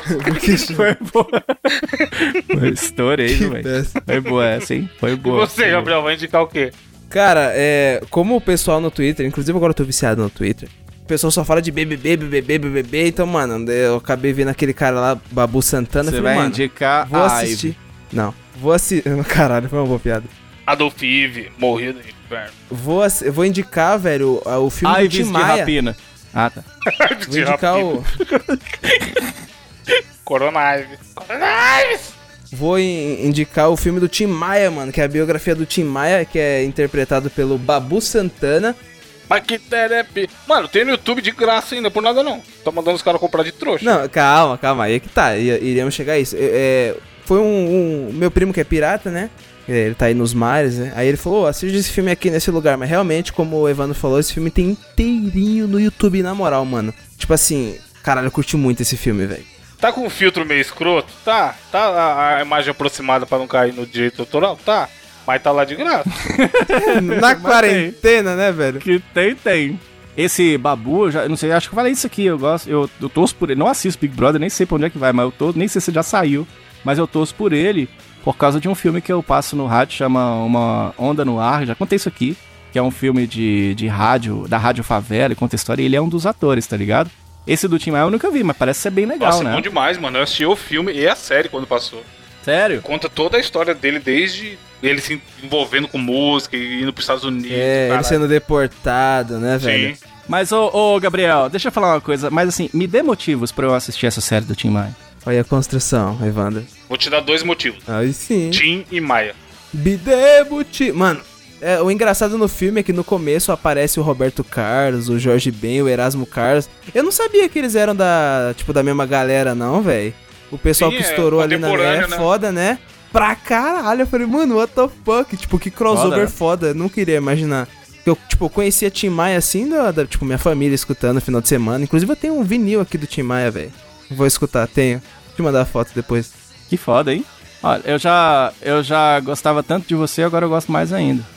Foi boa. Foi Estourei, velho? Foi boa essa, hein? Foi E boa. você, Gabriel, vai indicar o quê? Cara, é. Como o pessoal no Twitter, inclusive agora eu tô viciado no Twitter. O pessoal só fala de BBB, BBB, BBB. Então, mano, eu acabei vendo aquele cara lá, Babu Santana. Você falei, vai mano, indicar vou a assistir. Ivy. Não, vou assistir. Caralho, foi uma boa piada. Adolf Eve, morrido inferno. Vou, vou indicar, velho, o, filme do Ives Tim de Maia. rapina. Ah, tá. <laughs> Vou indicar o. Corona Ives. Corona Ives! Vou in- indicar o filme do Tim Maia, mano, que é a biografia do Tim Maia, que é interpretado pelo Babu Santana. Bactéria. Mano, tem no YouTube de graça ainda, por nada não. Tá mandando os caras comprar de trouxa. Não, calma, calma, aí é que tá, i- iremos chegar a isso. É, é, foi um, um- Meu primo que é pirata, né? Ele tá aí nos mares, né? Aí ele falou: "Ô, assiste esse filme aqui nesse lugar. Mas realmente, como o Evandro falou, esse filme tem inteirinho no YouTube, na moral, mano. Tipo assim, caralho, eu curti muito esse filme, velho. Tá com um filtro meio escroto? Tá. Tá a, a imagem aproximada pra não cair no direito autoral? Tá. Mas tá lá de graça. <laughs> Na quarentena, né, velho? Que tem, tem. Esse Babu, eu já, eu não sei, acho que eu falei isso aqui, eu gosto, eu, eu torço por ele, não assisto Big Brother, nem sei pra onde é que vai, mas eu tô, nem sei se já saiu, mas eu torço por ele por causa de um filme que eu passo no rádio, chama Uma Onda no Ar, já contei isso aqui, que é um filme de, de rádio, da Rádio Favela, e conta a história, e ele é um dos atores, tá ligado? Esse do Tim Maia eu nunca vi, mas parece ser bem legal, Nossa, é né? bom demais, mano. Eu assisti o filme e a série quando passou. Sério? Conta toda a história dele, desde ele se envolvendo com música e indo pros Estados Unidos. É, ele sendo deportado, né, velho? Sim. Mas, ô, ô, Gabriel, deixa eu falar uma coisa, mas assim, me dê motivos pra eu assistir essa série do Tim Maia. Olha a construção, Evandro. Vou te dar dois motivos. Aí sim. Tim e Maia. Bidebuti. Mano, é, o engraçado no filme é que no começo aparece o Roberto Carlos, o Jorge Ben, o Erasmo Carlos. Eu não sabia que eles eram da, tipo, da mesma galera, não, velho. O pessoal Sim, que é estourou ali na é né? foda, né? Pra caralho. Eu falei, mano, what the fuck? Tipo, que crossover Foda, foda. Eu não queria imaginar. Eu, tipo, conhecia Tim Maia assim, da, da- tipo, minha família escutando no final de semana. Inclusive, eu tenho um vinil aqui do Tim Maia, velho. Vou escutar, tenho. Vou te mandar a foto depois. Que foda, hein? Olha, eu já, eu já gostava tanto de você, agora eu gosto mais ainda. <laughs>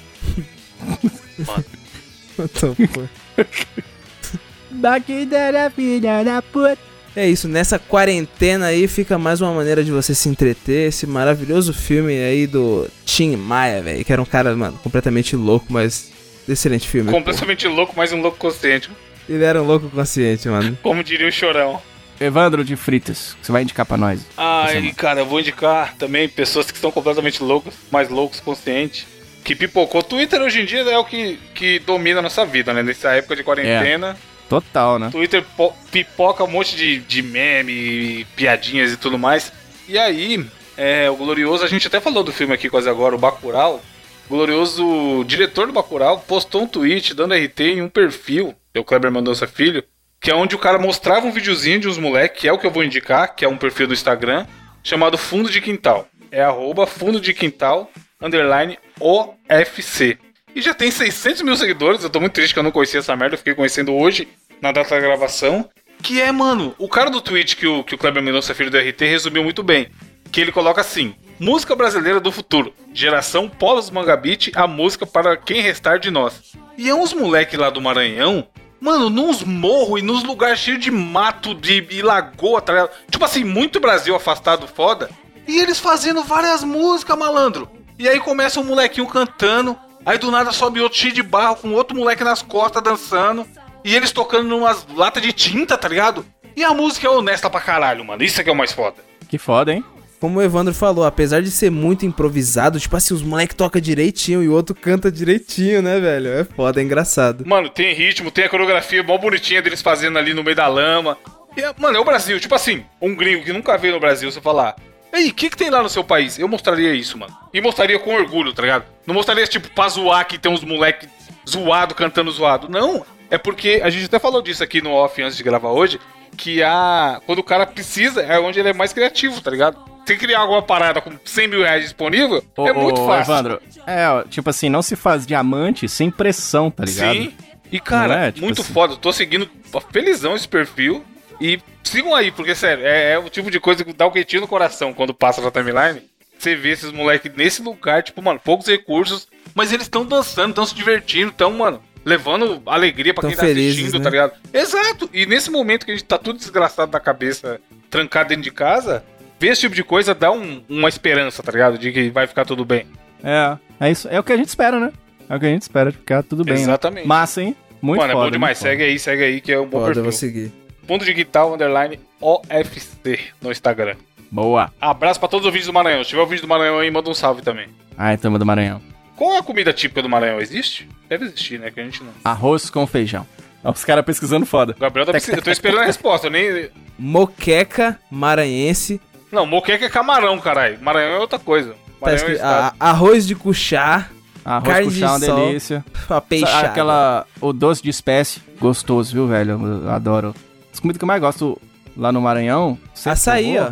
Daqui da filha da puta. É isso, nessa quarentena aí fica mais uma maneira de você se entreter. Esse maravilhoso filme aí do Tim Maia, velho. Que era um cara, mano, completamente louco, mas excelente filme. pô. Completamente louco, mas um louco consciente. Ele era um louco consciente, mano. Como diria o Chorão. Evandro de Fritas, você vai indicar pra nós? Ai, cara, eu vou indicar também pessoas que estão completamente loucas, mais loucos, conscientes. Que pipocou. Twitter hoje em dia é o que, que domina a nossa vida, né? Nessa época de quarentena. Total, né? Twitter po- pipoca um monte de, de meme, piadinhas e tudo mais. E aí, é, o Glorioso, a gente até falou do filme aqui quase agora, o Bacurau. O Glorioso, diretor do Bacurau, postou um tweet dando RT em um perfil, que é o Kleber Mendonça Filho, que é onde o cara mostrava um videozinho de uns moleques, que é o que eu vou indicar, que é um perfil do Instagram, chamado Fundo de Quintal. É arroba fundo de quintal, underline OFC. E já tem 600 mil seguidores, eu tô muito triste que eu não conhecia essa merda, eu fiquei conhecendo hoje, na data da gravação. Que é, mano, o cara do tweet que o, que o Kleber Mendonça Filho do RT resumiu muito bem. Que ele coloca assim: Música brasileira do futuro. Geração pós-manga beat, a música para quem restar de nós. E é uns moleque lá do Maranhão, mano, nos morros e nos lugares cheios de mato de, e lagoa, tá ligado? Tipo assim, muito Brasil afastado foda. E eles fazendo várias músicas, malandro. E aí começa um molequinho cantando. Aí do nada sobe outro cheio de barro com outro moleque nas costas dançando. E eles tocando numas latas de tinta, tá ligado? E a música é honesta pra caralho, mano. Isso é que é o mais foda. Que foda, hein? Como o Evandro falou, apesar de ser muito improvisado, tipo assim, os moleques tocam direitinho e o outro canta direitinho, né, velho? É foda, é engraçado. Mano, tem ritmo, tem a coreografia mó bonitinha deles fazendo ali no meio da lama. E, é- mano, é o Brasil. Tipo assim, um gringo que nunca veio no Brasil, você falar. Ei, o que, que tem lá no seu país? Eu mostraria isso, mano. E mostraria com orgulho, tá ligado? Não mostraria, tipo, pra zoar que tem uns moleque zoado cantando zoado. Não. É porque a gente até falou disso aqui no off antes de gravar hoje. Que a. Quando o cara precisa, é onde ele é mais criativo, tá ligado? Você criar alguma parada com 100 mil reais disponível, Ô, é muito ô, fácil. Evandro, é, tipo assim, não se faz diamante sem pressão, tá ligado? Sim. E, cara, é? Tipo muito assim. foda. Eu tô seguindo felizão esse perfil. E sigam aí, porque, sério, é, é o tipo de coisa que dá um quentinho no coração quando passa na timeline. Você vê esses moleques nesse lugar, tipo, mano, poucos recursos, mas eles estão dançando, estão se divertindo, estão, mano, levando alegria pra Tão quem tá felizes, assistindo, né? tá ligado? Exato. E nesse momento que a gente tá tudo desgraçado da cabeça, trancado dentro de casa, ver esse tipo de coisa dá um- uma esperança, tá ligado? De que vai ficar tudo bem. É, é isso. É o que a gente espera, né? É o que a gente espera, ficar tudo bem. né? Exatamente. Massa, hein? Muito mano, foda. é bom demais. muito foda. Segue aí, segue aí, que é um bom Foda, eu perfil. vou seguir. Fundo Digital Underline OFC no Instagram. Boa. Abraço pra todos os vídeos do Maranhão. Se tiver o vídeo do Maranhão aí, manda um salve também. Ai, tamo do Maranhão. Qual é a comida típica do Maranhão? Existe? Deve existir, né? Que a gente não. Arroz com feijão. Os caras pesquisando foda. Gabriel tá precisando. Eu tô esperando a resposta. Eu nem. Moqueca maranhense. Não, moqueca é camarão, caralho. Maranhão é outra coisa. Tá Maranhão é escrito, estado. a- arroz de cuchá, Arroz Carne com de chá é uma sol. delícia. <laughs> a peixada. Aquela. O doce de espécie. Gostoso, viu, velho? Eu adoro. As comidas que eu mais gosto lá no Maranhão. Açaí, ó.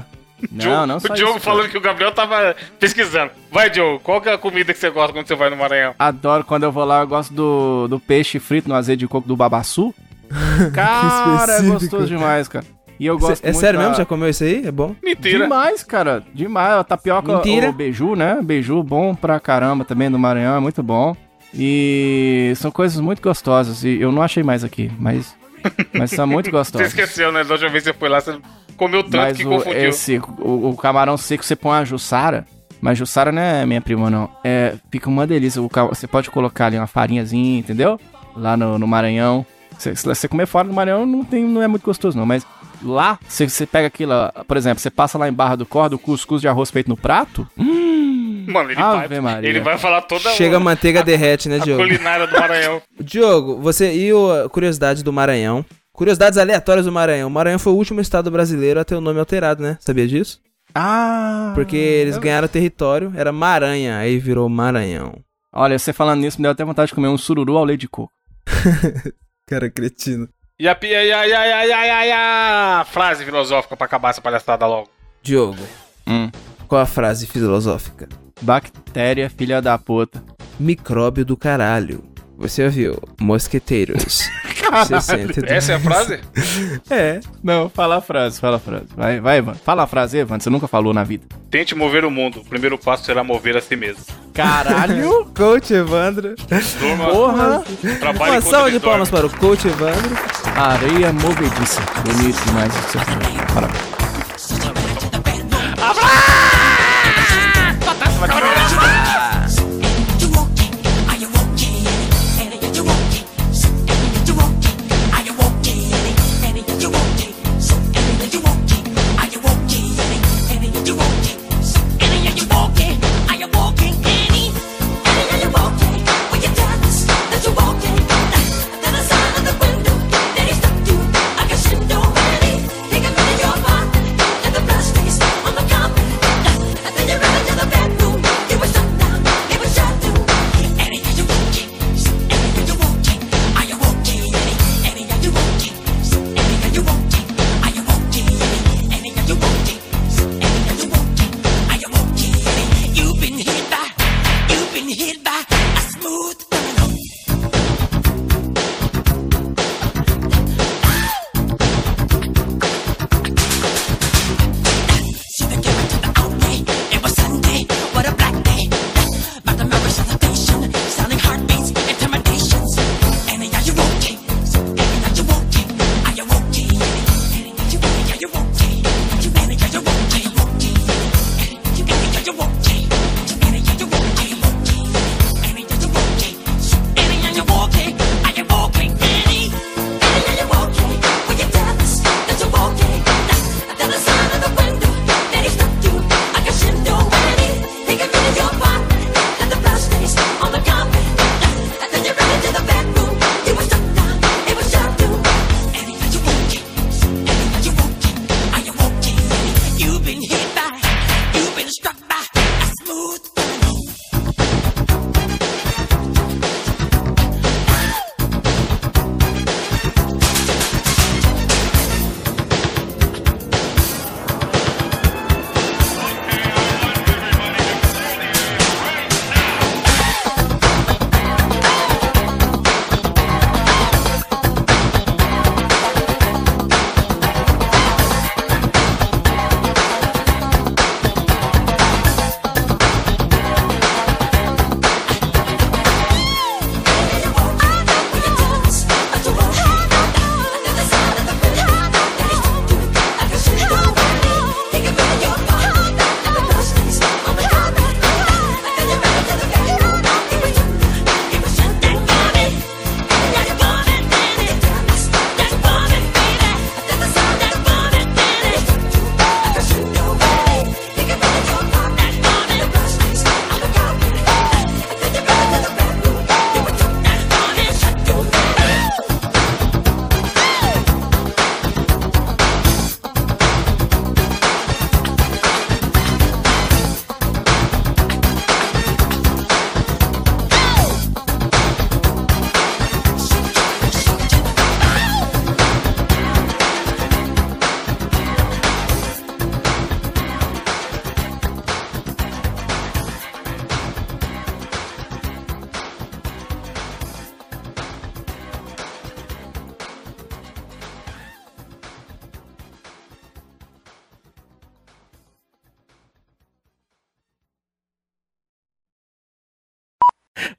Não, não o só Diogo isso, falando cara. que o Gabriel tava pesquisando. Vai, Diogo, qual que é a comida que você gosta quando você vai no Maranhão? Adoro quando eu vou lá, eu gosto do, do peixe frito no azeite de coco do babaçu. <laughs> Cara, é gostoso demais, cara. E eu gosto Cê- é muito sério da- mesmo? Já comeu isso aí? É bom? Mentira. Demais, cara. Demais. A tapioca, Mentira. o beiju, né? Beiju bom pra caramba também no Maranhão, é muito bom. E são coisas muito gostosas. E eu não achei mais aqui, mas, <laughs> mas são muito Você gostosas. esqueceu, né? Da última vez que você foi lá, você comeu tanto Mas que o, confundiu. esse, o, o camarão seco, você põe a jussara. Mas jussara não é minha prima, não. É, fica uma delícia. O você pode colocar ali uma farinhazinha, entendeu? Lá no, no Maranhão. Se se você comer fora do Maranhão, não, tem, não é muito gostoso, não. Mas lá, você, você pega aquilo, ó, por exemplo, você passa lá em Barra do Cordo, o cuscuz de arroz feito no prato. Mano, ele Ave vai, Maria. ele vai falar toda Chega a manteiga derrete, né, a Diogo? culinária do Maranhão. <laughs> Diogo, você e o curiosidade do Maranhão. Curiosidades aleatórias do Maranhão. O Maranhão foi o último estado brasileiro a ter o nome alterado, né? Sabia disso? Ah! Porque eles ganharam território, era Maranha, aí virou Maranhão. Olha, você falando nisso, me deu até vontade de comer um sururu ao leite de coco. <laughs> Cara, cretino. E a, pi- e a, e a, e a, e a, e a, e a frase filosófica pra acabar essa palhaçada logo. Diogo, Hum. qual a frase filosófica? Bactéria, filha da puta. Micróbio do caralho. Você ouviu? Mosqueteiros. <laughs> 62. Essa é a frase? <laughs> É. Não, fala a frase, fala a frase. Vai, vai, Evan. Fala a frase, Evan. Você nunca falou na vida. Tente mover o mundo. O primeiro passo será mover a si mesmo. Caralho! <laughs> Coach Evandro. Durma, Porra! trabalhe Uma salva de palmas para o Coach Evandro. Areia movediça. Bonito demais isso que você falou. Parabéns. Take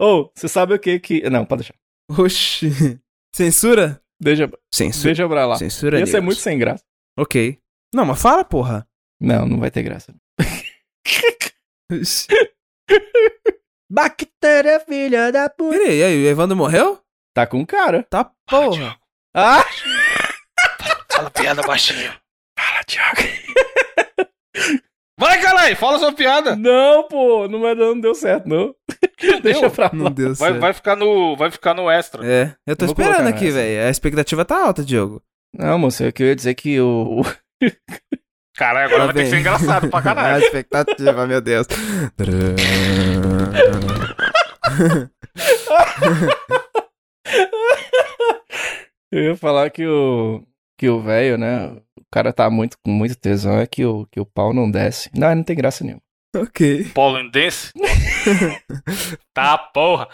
Ô, você sabe o que que... Não, pode deixar. Oxi. Censura? Deixa, Censura. deixa pra lá. Censura Ia ser news. muito sem graça. Ok. Não, mas fala, porra. Não, não vai ter graça. Bactéria, filha da puta. Peraí, e aí, o Evandro morreu? Tá com cara. Tá porra. Ah! Fala piada baixinho. Fala, Thiago. <laughs> <laughs> Vai, caralho, fala sua piada. Não, pô, não, vai, não deu certo, não. <laughs> Deixa pra lá. Não deu Vai, certo. vai, ficar no, vai ficar no extra. É, eu tô esperando aqui, velho. A expectativa tá alta, Diogo. Não, moço, eu queria dizer que o. <laughs> Caralho, agora Tá vai ter que bem. ser engraçado pra <laughs> A caralho. expectativa, meu Deus. Eu ia falar que o. Que o velho, né? O cara tá muito, com muito tesão, é que o, que o pau não desce. Não, não tem graça nenhuma. ok. Polo Dance? <laughs> tá, porra.